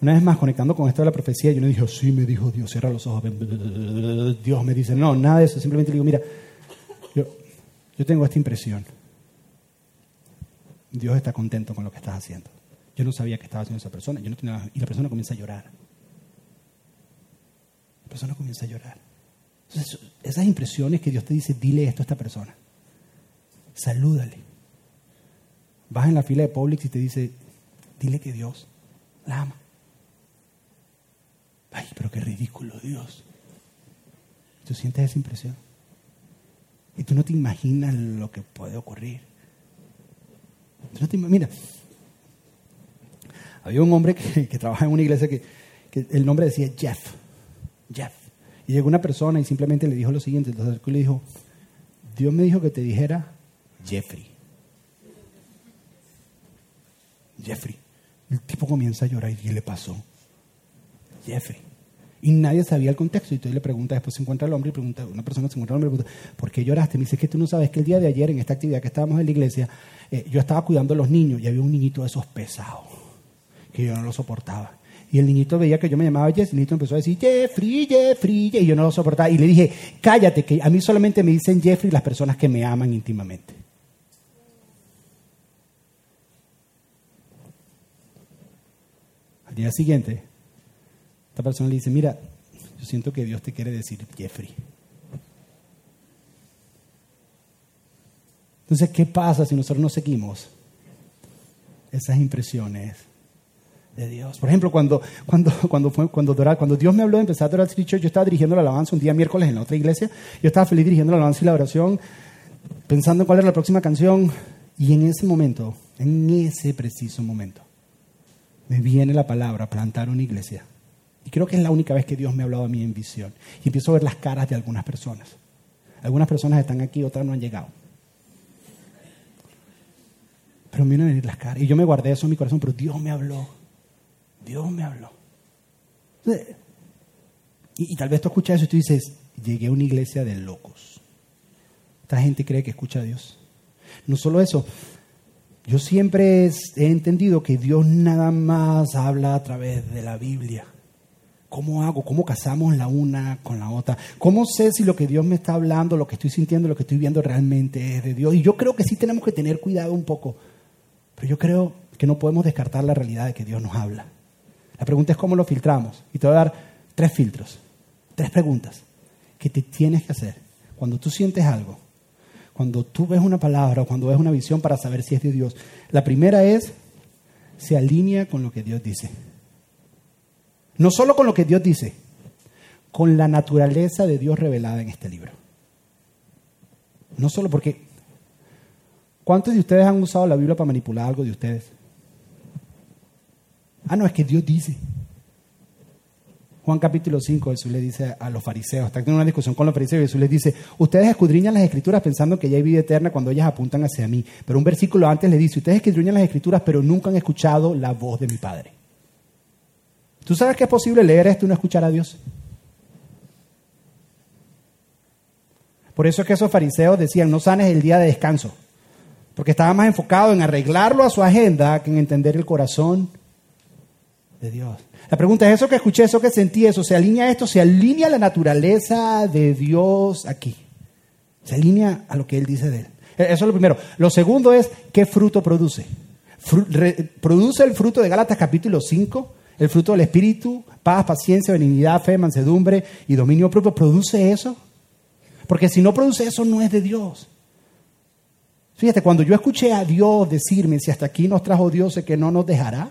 una vez más conectando con esto de la profecía, yo no dije, sí, me dijo Dios, cierra los ojos. Dios me dice, no, nada de eso. Simplemente le digo, mira, yo, yo tengo esta impresión. Dios está contento con lo que estás haciendo. Yo no sabía que estaba haciendo esa persona. Yo no tenía, y la persona comienza a llorar. La persona comienza a llorar. Entonces, esas impresiones que Dios te dice, dile esto a esta persona. Salúdale. Vas en la fila de Publix y te dice, dile que Dios la ama. Ay, pero qué ridículo Dios. Tú sientes esa impresión. Y tú no te imaginas lo que puede ocurrir. Tú no te Mira, había un hombre que, que trabaja en una iglesia que, que el nombre decía Jeff. Jeff. Y llegó una persona y simplemente le dijo lo siguiente, entonces le dijo, Dios me dijo que te dijera Jeffrey. Jeffrey. El tipo comienza a llorar y ¿qué le pasó? Jeffrey. Y nadie sabía el contexto. Y entonces le pregunta, después se encuentra el hombre y pregunta, una persona se encuentra el hombre y pregunta, ¿por qué lloraste? Me dice, que tú no sabes que el día de ayer en esta actividad que estábamos en la iglesia, eh, yo estaba cuidando a los niños y había un niñito de esos pesados, que yo no lo soportaba. Y el niñito veía que yo me llamaba Jess, y el niñito empezó a decir, Jeffrey, Jeffrey, y yo no lo soportaba. Y le dije, cállate, que a mí solamente me dicen Jeffrey las personas que me aman íntimamente. Al día siguiente, esta persona le dice, mira, yo siento que Dios te quiere decir Jeffrey. Entonces, ¿qué pasa si nosotros no seguimos esas impresiones de Dios. Por ejemplo, cuando, cuando, cuando, fue, cuando, Doral, Dios me habló de empezar a adorar City Church, yo estaba dirigiendo la alabanza un día miércoles en la otra iglesia. Yo estaba feliz dirigiendo la alabanza y la oración, pensando en cuál era la próxima canción. Y en ese momento, en ese preciso momento, me viene la palabra plantar una iglesia. Y creo que es la única vez que Dios me ha hablado a mí en visión. Y empiezo a ver las caras de algunas personas. Algunas personas están aquí, otras no han llegado. Pero me vienen a venir las caras. Y yo me guardé eso en mi corazón, pero Dios me habló. Dios me habló. Y, y, tal vez tú escuchas eso y tú dices, llegué a una iglesia de locos. Esta gente cree que escucha a Dios. No solo eso, yo siempre he entendido que Dios nada más habla a través de la Biblia. ¿Cómo hago? ¿Cómo casamos la una con la otra? ¿Cómo sé si lo que Dios me está hablando, lo que estoy sintiendo, lo que estoy viendo realmente es de Dios? Y yo creo que sí tenemos que tener cuidado un poco. Pero yo creo que no podemos descartar la realidad de que Dios nos habla. La pregunta es cómo lo filtramos. Y te voy a dar tres filtros, tres preguntas que te tienes que hacer cuando tú sientes algo, cuando tú ves una palabra o cuando ves una visión para saber si es de Dios. La primera es, se alinea con lo que Dios dice. No solo con lo que Dios dice, con la naturaleza de Dios revelada en este libro. No solo porque... ¿Cuántos de ustedes han usado la Biblia para manipular algo de ustedes? Ah, no, es que Dios dice. Juan capítulo 5, Jesús le dice a los fariseos, está teniendo una discusión con los fariseos, Jesús les dice, ustedes escudriñan las escrituras pensando que ya hay vida eterna cuando ellas apuntan hacia mí. Pero un versículo antes le dice, ustedes escudriñan las escrituras pero nunca han escuchado la voz de mi Padre. ¿Tú sabes que es posible leer esto y no escuchar a Dios? Por eso es que esos fariseos decían, no sanes el día de descanso, porque estaba más enfocado en arreglarlo a su agenda que en entender el corazón de Dios. La pregunta es, ¿eso que escuché, eso que sentí, eso, se alinea esto, se alinea la naturaleza de Dios aquí? Se alinea a lo que Él dice de Él. E-, eso es lo primero. Lo segundo es, ¿qué fruto produce? ¿Produce el fruto de Gálatas capítulo 5? El fruto del Espíritu, paz, paciencia, benignidad, fe, mansedumbre y dominio propio. ¿Produce eso? Porque si no produce eso, no es de Dios. Fíjate, cuando yo escuché a Dios decirme, si hasta aquí nos trajo Dios, es que no nos dejará.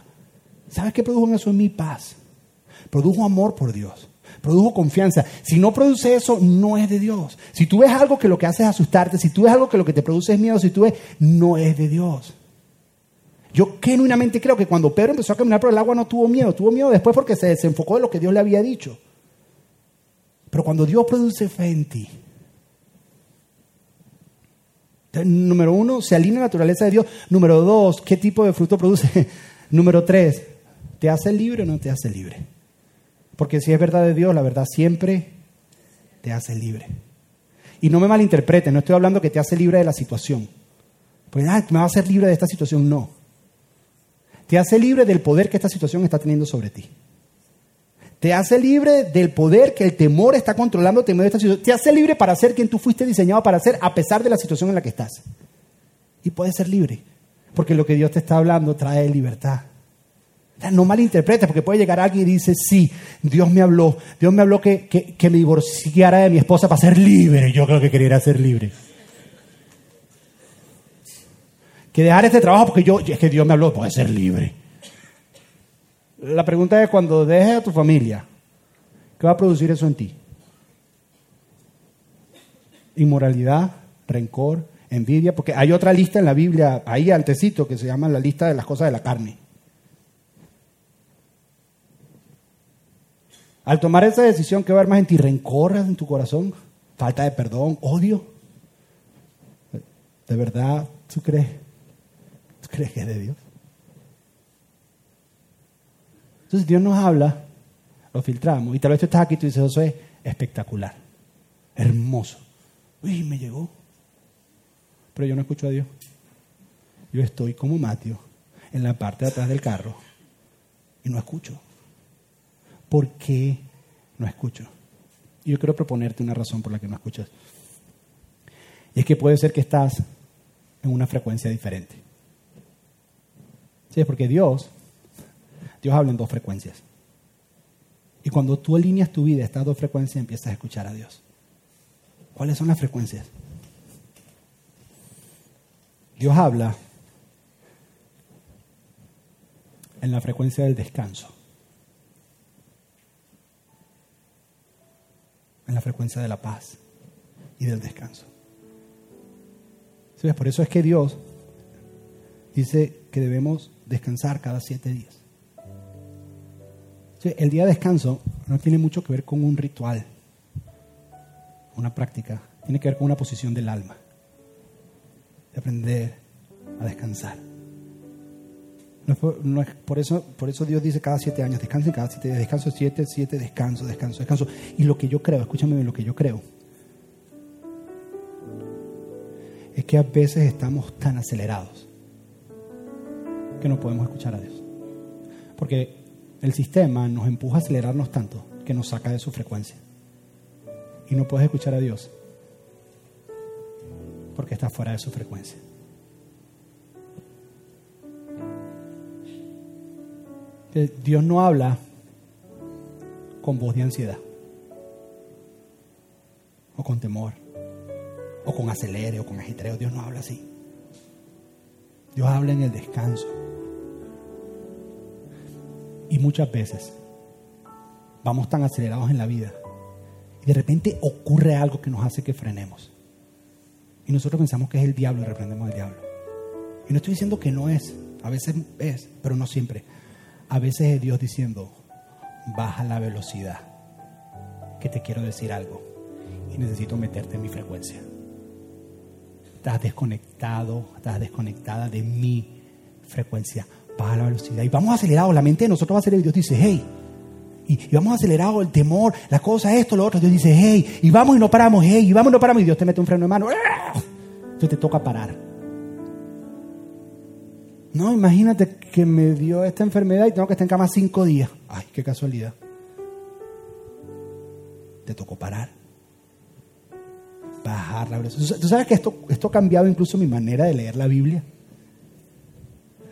¿Sabes qué produjo eso en mi paz? Produjo amor por Dios. Produjo confianza. Si no produce eso, no es de Dios. Si tú ves algo que lo que hace es asustarte, si tú ves algo que lo que te produce es miedo, si tú ves, no es de Dios. Yo genuinamente creo que cuando Pedro empezó a caminar por el agua no tuvo miedo, tuvo miedo después porque se desenfocó de lo que Dios le había dicho. Pero cuando Dios produce fe en ti, número uno, se alinea la naturaleza de Dios. Número dos, ¿qué tipo de fruto produce? número tres, ¿Te hace libre o no te hace libre? Porque si es verdad de Dios, la verdad siempre te hace libre. Y no me malinterprete, no estoy hablando que te hace libre de la situación. Pues, ah, me va a hacer libre de esta situación. No. Te hace libre del poder que esta situación está teniendo sobre ti. Te hace libre del poder que el temor está controlando de esta situación. Te hace libre para ser quien tú fuiste diseñado para ser a pesar de la situación en la que estás. Y puedes ser libre. Porque lo que Dios te está hablando trae libertad. No malinterpretes, porque puede llegar alguien y dice, sí, Dios me habló, Dios me habló que, que, me divorciara de mi esposa para ser libre. Yo creo que quería ser libre. Que dejar este trabajo porque yo, es que Dios me habló, puede ser libre. La pregunta es, cuando dejes a tu familia, ¿qué va a producir eso en ti? Inmoralidad, rencor, envidia, porque hay otra lista en la Biblia, ahí antecito, que se llama la lista de las cosas de la carne. Al tomar esa decisión, ¿qué va a haber más en ti? ¿Rencor en tu corazón? ¿Falta de perdón? ¿Odio? ¿De verdad tú crees? ¿Tú crees que es de Dios? Entonces Dios nos habla, lo filtramos, y tal vez tú estás aquí y tú dices, eso es espectacular, hermoso. Uy, me llegó. Pero yo no escucho a Dios. Yo estoy como Mateo en la parte de atrás del carro y no escucho. ¿Por qué no escucho? Yo quiero proponerte una razón por la que no escuchas. Y es que puede ser que estás en una frecuencia diferente. Sí, porque Dios, Dios habla en dos frecuencias. Y cuando tú alineas tu vida a estas dos frecuencias, empiezas a escuchar a Dios. ¿Cuáles son las frecuencias? Dios habla en la frecuencia del descanso. En la frecuencia de la paz y del descanso. Por eso es que Dios dice que debemos descansar cada siete días. El día de descanso no tiene mucho que ver con un ritual, una práctica, tiene que ver con una posición del alma, de aprender a descansar. No por, eso, por eso Dios dice cada siete años, descansen cada siete días, descanso siete, siete, descanso, descanso, descanso. Y lo que yo creo, escúchame bien, lo que yo creo, es que a veces estamos tan acelerados que no podemos escuchar a Dios. Porque el sistema nos empuja a acelerarnos tanto que nos saca de su frecuencia. Y no puedes escuchar a Dios porque está fuera de su frecuencia. Dios no habla con voz de ansiedad, o con temor, o con acelere, o con agitreo. Dios no habla así. Dios habla en el descanso. Y muchas veces vamos tan acelerados en la vida y de repente ocurre algo que nos hace que frenemos. Y nosotros pensamos que es el diablo y reprendemos al diablo. Y no estoy diciendo que no es, a veces es, pero no siempre. A veces es Dios diciendo, baja la velocidad, que te quiero decir algo y necesito meterte en mi frecuencia. Estás desconectado, estás desconectada de mi frecuencia. Baja la velocidad. Y vamos acelerado, la mente de nosotros va a y Dios dice, hey, y, vamos acelerado, el temor, las cosas, esto, lo otro. Dios dice, hey, y vamos y no paramos, hey, y vamos y no paramos. Y Dios te mete un freno de mano. Entonces te toca parar. No, imagínate que me dio esta enfermedad y tengo que estar en cama cinco días. Ay, qué casualidad. Te tocó parar. Bajar la velocidad. Tú sabes que esto, esto ha cambiado incluso mi manera de leer la Biblia.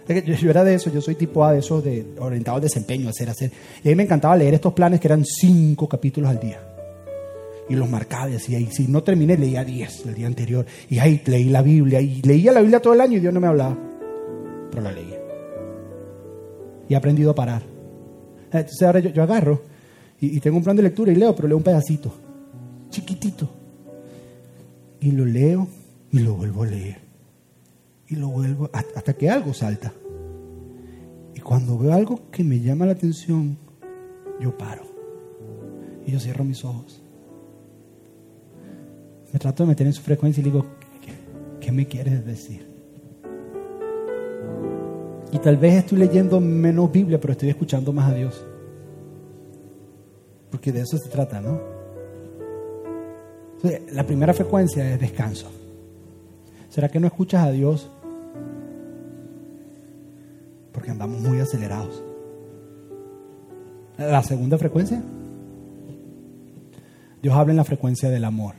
Yo, era de eso, yo soy tipo A de esos de orientado al desempeño, hacer, hacer. Y a mí me encantaba leer estos planes que eran cinco capítulos al día. Y los marcaba y decía, y si no terminé, leía diez el día anterior. Y ahí leí la Biblia. Y leía la Biblia todo el año y Dios no me hablaba. Pero la leía. Y he aprendido a parar. Entonces ahora yo, agarro y, tengo un plan de lectura y leo, pero leo un pedacito. Chiquitito. Y lo leo y lo vuelvo a leer y lo vuelvo hasta que algo salta. Y cuando veo algo que me llama la atención, yo paro. Y yo cierro mis ojos. Me trato de meter en su frecuencia y digo, ¿qué, me quieres decir? Y tal vez estoy leyendo menos Biblia, pero estoy escuchando más a Dios. Porque de eso se trata, ¿no? la primera frecuencia es descanso. ¿Será que no escuchas a Dios porque andamos muy acelerados. La segunda frecuencia, Dios habla en la frecuencia del amor.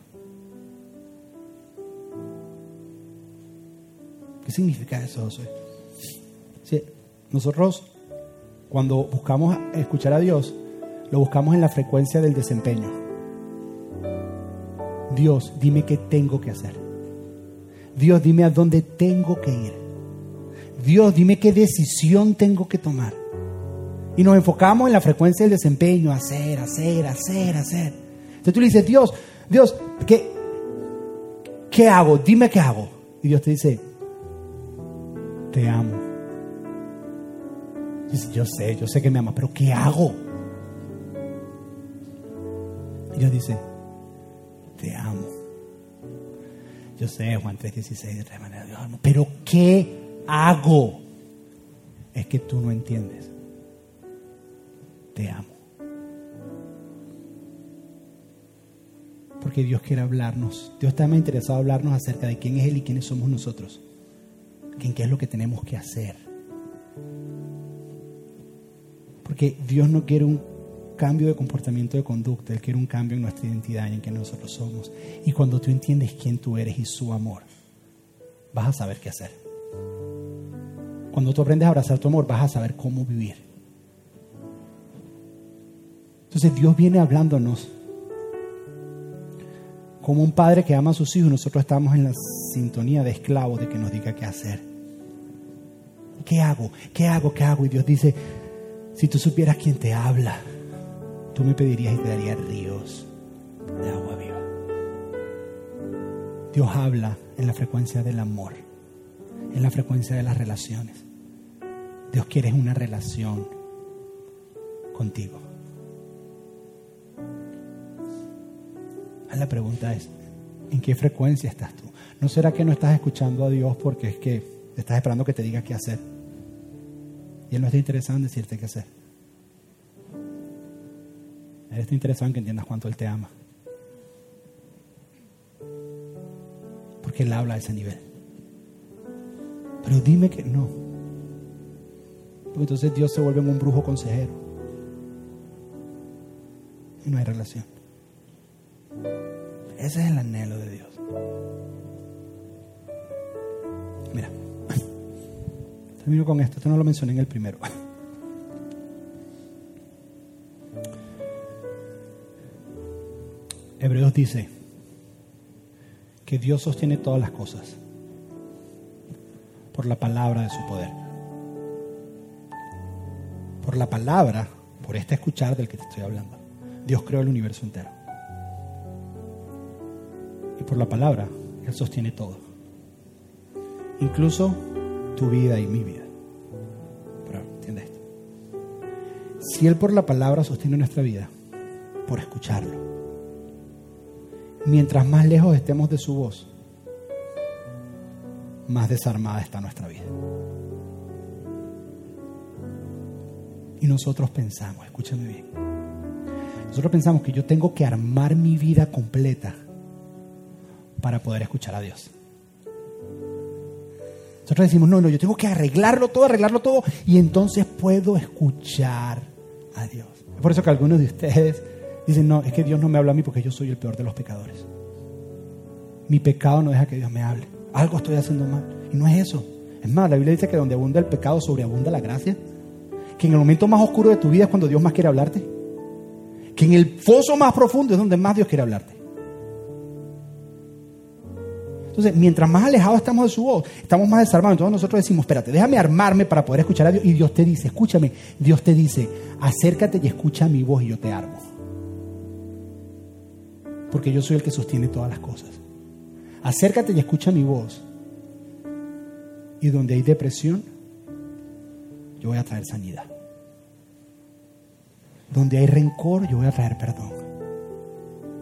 ¿Qué significa eso? Nosotros cuando buscamos escuchar a Dios, lo buscamos en la frecuencia del desempeño. Dios, dime qué tengo que hacer. Dios, dime a dónde tengo que ir. Dios, dime qué decisión tengo que tomar. Y nos enfocamos en la frecuencia del desempeño, hacer, hacer, hacer, hacer. Entonces tú le dices, Dios, Dios, ¿qué, qué hago? Dime qué hago. Y Dios te dice, te amo. Dice, yo sé, yo sé que me ama, pero ¿qué hago? Y Dios dice, te amo. Yo sé, Juan 3:16, de otra manera, Dios amo. Pero ¿qué hago. Es que tú no entiendes. Te amo. Porque Dios quiere hablarnos. Dios está más interesado en hablarnos acerca de quién es Él y quiénes somos nosotros. Que qué es lo que tenemos que hacer. Porque Dios no quiere un cambio de comportamiento de conducta, Él quiere un cambio en nuestra identidad y en quién nosotros somos. Y cuando tú entiendes quién tú eres y su amor, vas a saber qué hacer. Cuando tú aprendes a abrazar tu amor, vas a saber cómo vivir. Entonces Dios viene hablándonos como un padre que ama a sus hijos nosotros estamos en la sintonía de esclavos de que nos diga qué hacer. ¿Qué hago? ¿Qué hago? ¿Qué hago? Y Dios dice, si tú supieras quién te habla, tú me pedirías y te daría ríos de agua viva. Dios habla en la frecuencia del amor, en la frecuencia de las relaciones. Dios quiere una relación contigo. La pregunta es, ¿en qué frecuencia estás tú? ¿No será que no estás escuchando a Dios porque es que estás esperando que te diga qué hacer? Y Él no está interesado en decirte qué hacer. Él está interesado en que entiendas cuánto Él te ama. Porque Él habla a ese nivel. Pero dime que no entonces Dios se vuelve un brujo consejero. y no hay relación. Ese es el anhelo de Dios. Mira, termino con esto, esto no lo mencioné en el primero. Hebreos dice que Dios sostiene todas las cosas por la palabra de su poder. Por la palabra, por este escuchar del que te estoy hablando. Dios creó el universo entero. Y por la palabra, Él sostiene todo. Incluso tu vida y mi vida. Pero entiende esto. Si Él por la palabra sostiene nuestra vida, por escucharlo, mientras más lejos estemos de su voz, más desarmada está nuestra vida. Y nosotros pensamos, escúchame bien, nosotros pensamos que yo tengo que armar mi vida completa para poder escuchar a Dios. Nosotros decimos, no, no, yo tengo que arreglarlo todo, arreglarlo todo, y entonces puedo escuchar a Dios. Es por eso que algunos de ustedes dicen, no, es que Dios no me habla a mí porque yo soy el peor de los pecadores. Mi pecado no deja que Dios me hable. Algo estoy haciendo mal. Y no es eso. Es más, la Biblia dice que donde abunda el pecado, sobreabunda la gracia. Que en el momento más oscuro de tu vida es cuando Dios más quiere hablarte. Que en el foso más profundo es donde más Dios quiere hablarte. Entonces, mientras más alejados estamos de su voz, estamos más desarmados. Entonces nosotros decimos, espérate, déjame armarme para poder escuchar a Dios. Y Dios te dice, escúchame, Dios te dice, acércate y escucha mi voz y yo te armo. Porque yo soy el que sostiene todas las cosas. Acércate y escucha mi voz. Y donde hay depresión, yo voy a traer sanidad. Donde hay rencor, yo voy a traer perdón.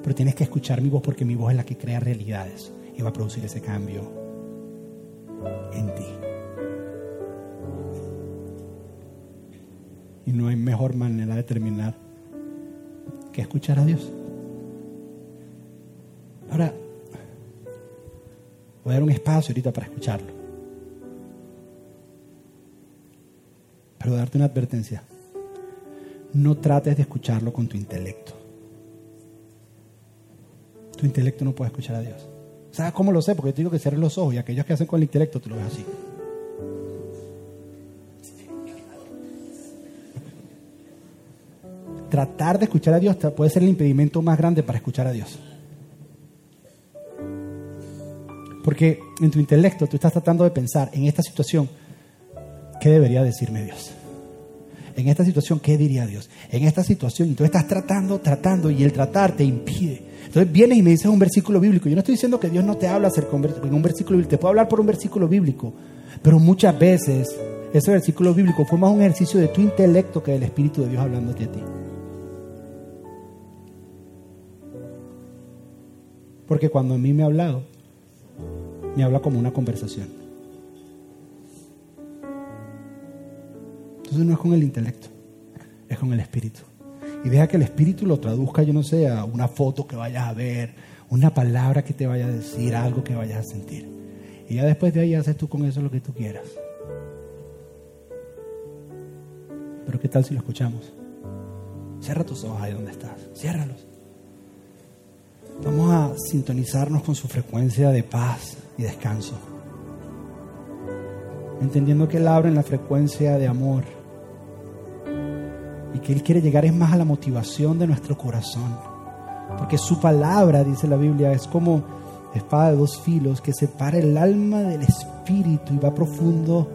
Pero tienes que escuchar mi voz porque mi voz es la que crea realidades y va a producir ese cambio en ti. Y no hay mejor manera de terminar que escuchar a Dios. Ahora, voy a dar un espacio ahorita para escucharlo. Pero darte una advertencia. No trates de escucharlo con tu intelecto. Tu intelecto no puede escuchar a Dios. ¿Sabes cómo lo sé? Porque te digo que cierres los ojos y aquellos que hacen con el intelecto tú lo ves así. Tratar de escuchar a Dios puede ser el impedimento más grande para escuchar a Dios. Porque en tu intelecto tú estás tratando de pensar en esta situación, ¿qué debería decirme Dios? En esta situación, ¿qué diría Dios? En esta situación, y tú estás tratando, tratando, y el tratar te impide entonces vienes y me dices un versículo bíblico. Yo no estoy diciendo que Dios no te habla acerca de un versículo bíblico. Te puedo hablar por un versículo bíblico. Pero muchas veces ese versículo bíblico fue más un ejercicio de tu intelecto que del Espíritu de Dios hablándote a ti. Porque cuando a mí me ha hablado, me habla como una conversación. No es con el intelecto, es con el Espíritu y deja que el Espíritu lo traduzca, yo no sé, a una foto que vayas a ver, una palabra que te vaya a decir, algo que vayas a sentir. Y ya después de ahí haces tú con eso lo que tú quieras. Pero ¿qué tal si lo escuchamos? Cierra tus ojos ahí donde estás, ciérralos. Vamos a sintonizarnos con su frecuencia de paz y descanso. Entendiendo que Él abre en la frecuencia de amor y que Él quiere llegar es más a la motivación de nuestro corazón. Porque su palabra, dice la Biblia, es como espada de dos filos que separa el alma del espíritu y va profundo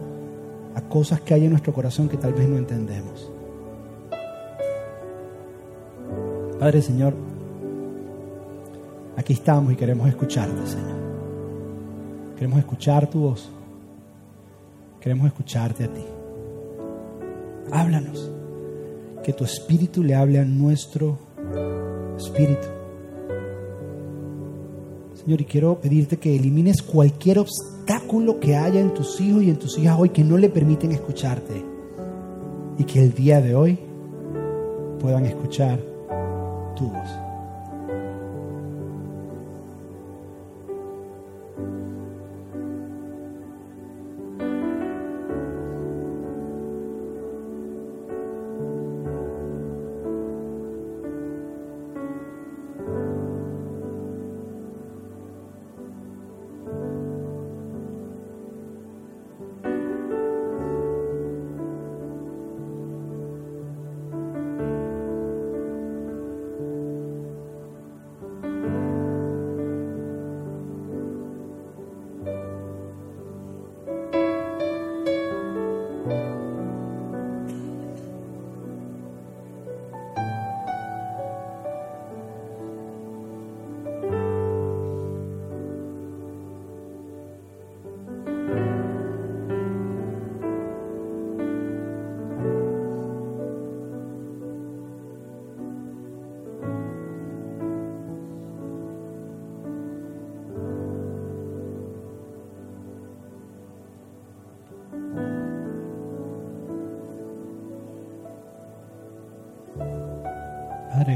a cosas que hay en nuestro corazón que tal vez no entendemos. Padre Señor, aquí estamos y queremos escucharte, Señor. Queremos escuchar tu voz. Queremos escucharte a ti. Háblanos que tu espíritu le hable a nuestro espíritu. Señor, y quiero pedirte que elimines cualquier obstáculo que haya en tus hijos y en tus hijas hoy que no le permiten escucharte. Y que el día de hoy puedan escuchar tu voz.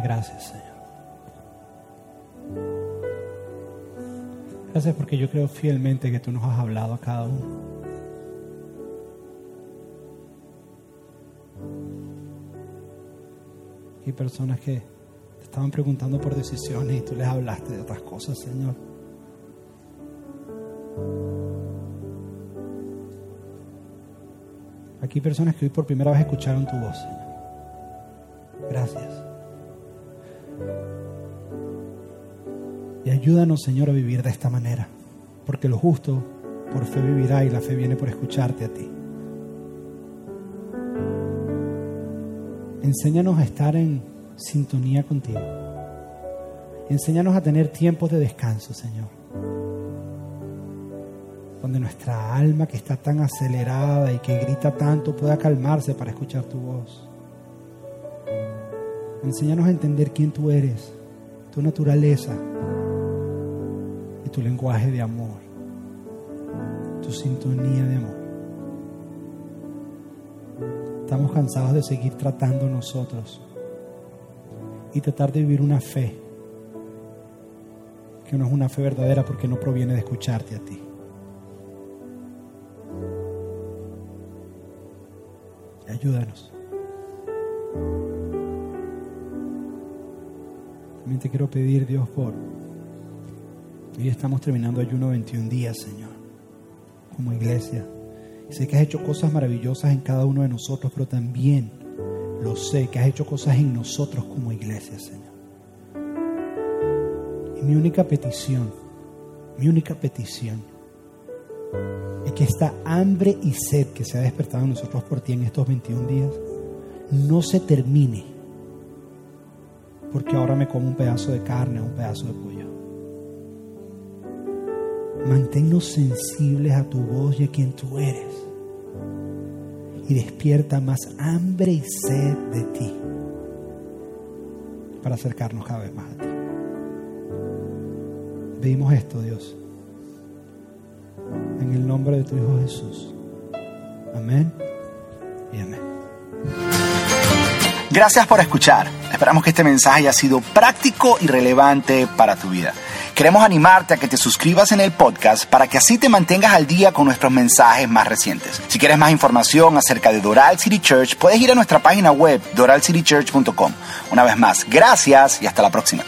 Gracias, Señor. Gracias porque yo creo fielmente que tú nos has hablado a cada uno. Hay personas que te estaban preguntando por decisiones y tú les hablaste de otras cosas, Señor. Aquí personas que hoy por primera vez escucharon tu voz, Señor. Ayúdanos, Señor, a vivir de esta manera, porque lo justo por fe vivirá y la fe viene por escucharte a ti. Enséñanos a estar en sintonía contigo. Enséñanos a tener tiempos de descanso, Señor. Donde nuestra alma que está tan acelerada y que grita tanto pueda calmarse para escuchar tu voz. Enséñanos a entender quién tú eres, tu naturaleza, tu lenguaje de amor, tu sintonía de amor. Estamos cansados de seguir tratando nosotros y tratar de vivir una fe que no es una fe verdadera porque no proviene de escucharte a ti. Ayúdanos. También te quiero pedir, Dios, por Hoy estamos terminando ayuno 21 días, Señor, como iglesia. sé que has hecho cosas maravillosas en cada uno de nosotros, pero también lo sé que has hecho cosas en nosotros como iglesia, Señor. Y mi única petición, mi única petición, es que esta hambre y sed que se ha despertado en nosotros por ti en estos 21 días, no se termine, porque ahora me como un pedazo de carne un pedazo de pollo. Manténnos sensibles a tu voz y a quien tú eres. Y despierta más hambre y sed de ti para acercarnos cada vez más a ti. Pedimos esto, Dios. En el nombre de tu Hijo Jesús. Amén y amén. Gracias por escuchar. Esperamos que este mensaje haya sido práctico y relevante para tu vida. Queremos animarte a que te suscribas en el podcast para que así te mantengas al día con nuestros mensajes más recientes. Si quieres más información acerca de Doral City Church, puedes ir a nuestra página web doralcitychurch.com. Una vez más, gracias y hasta la próxima.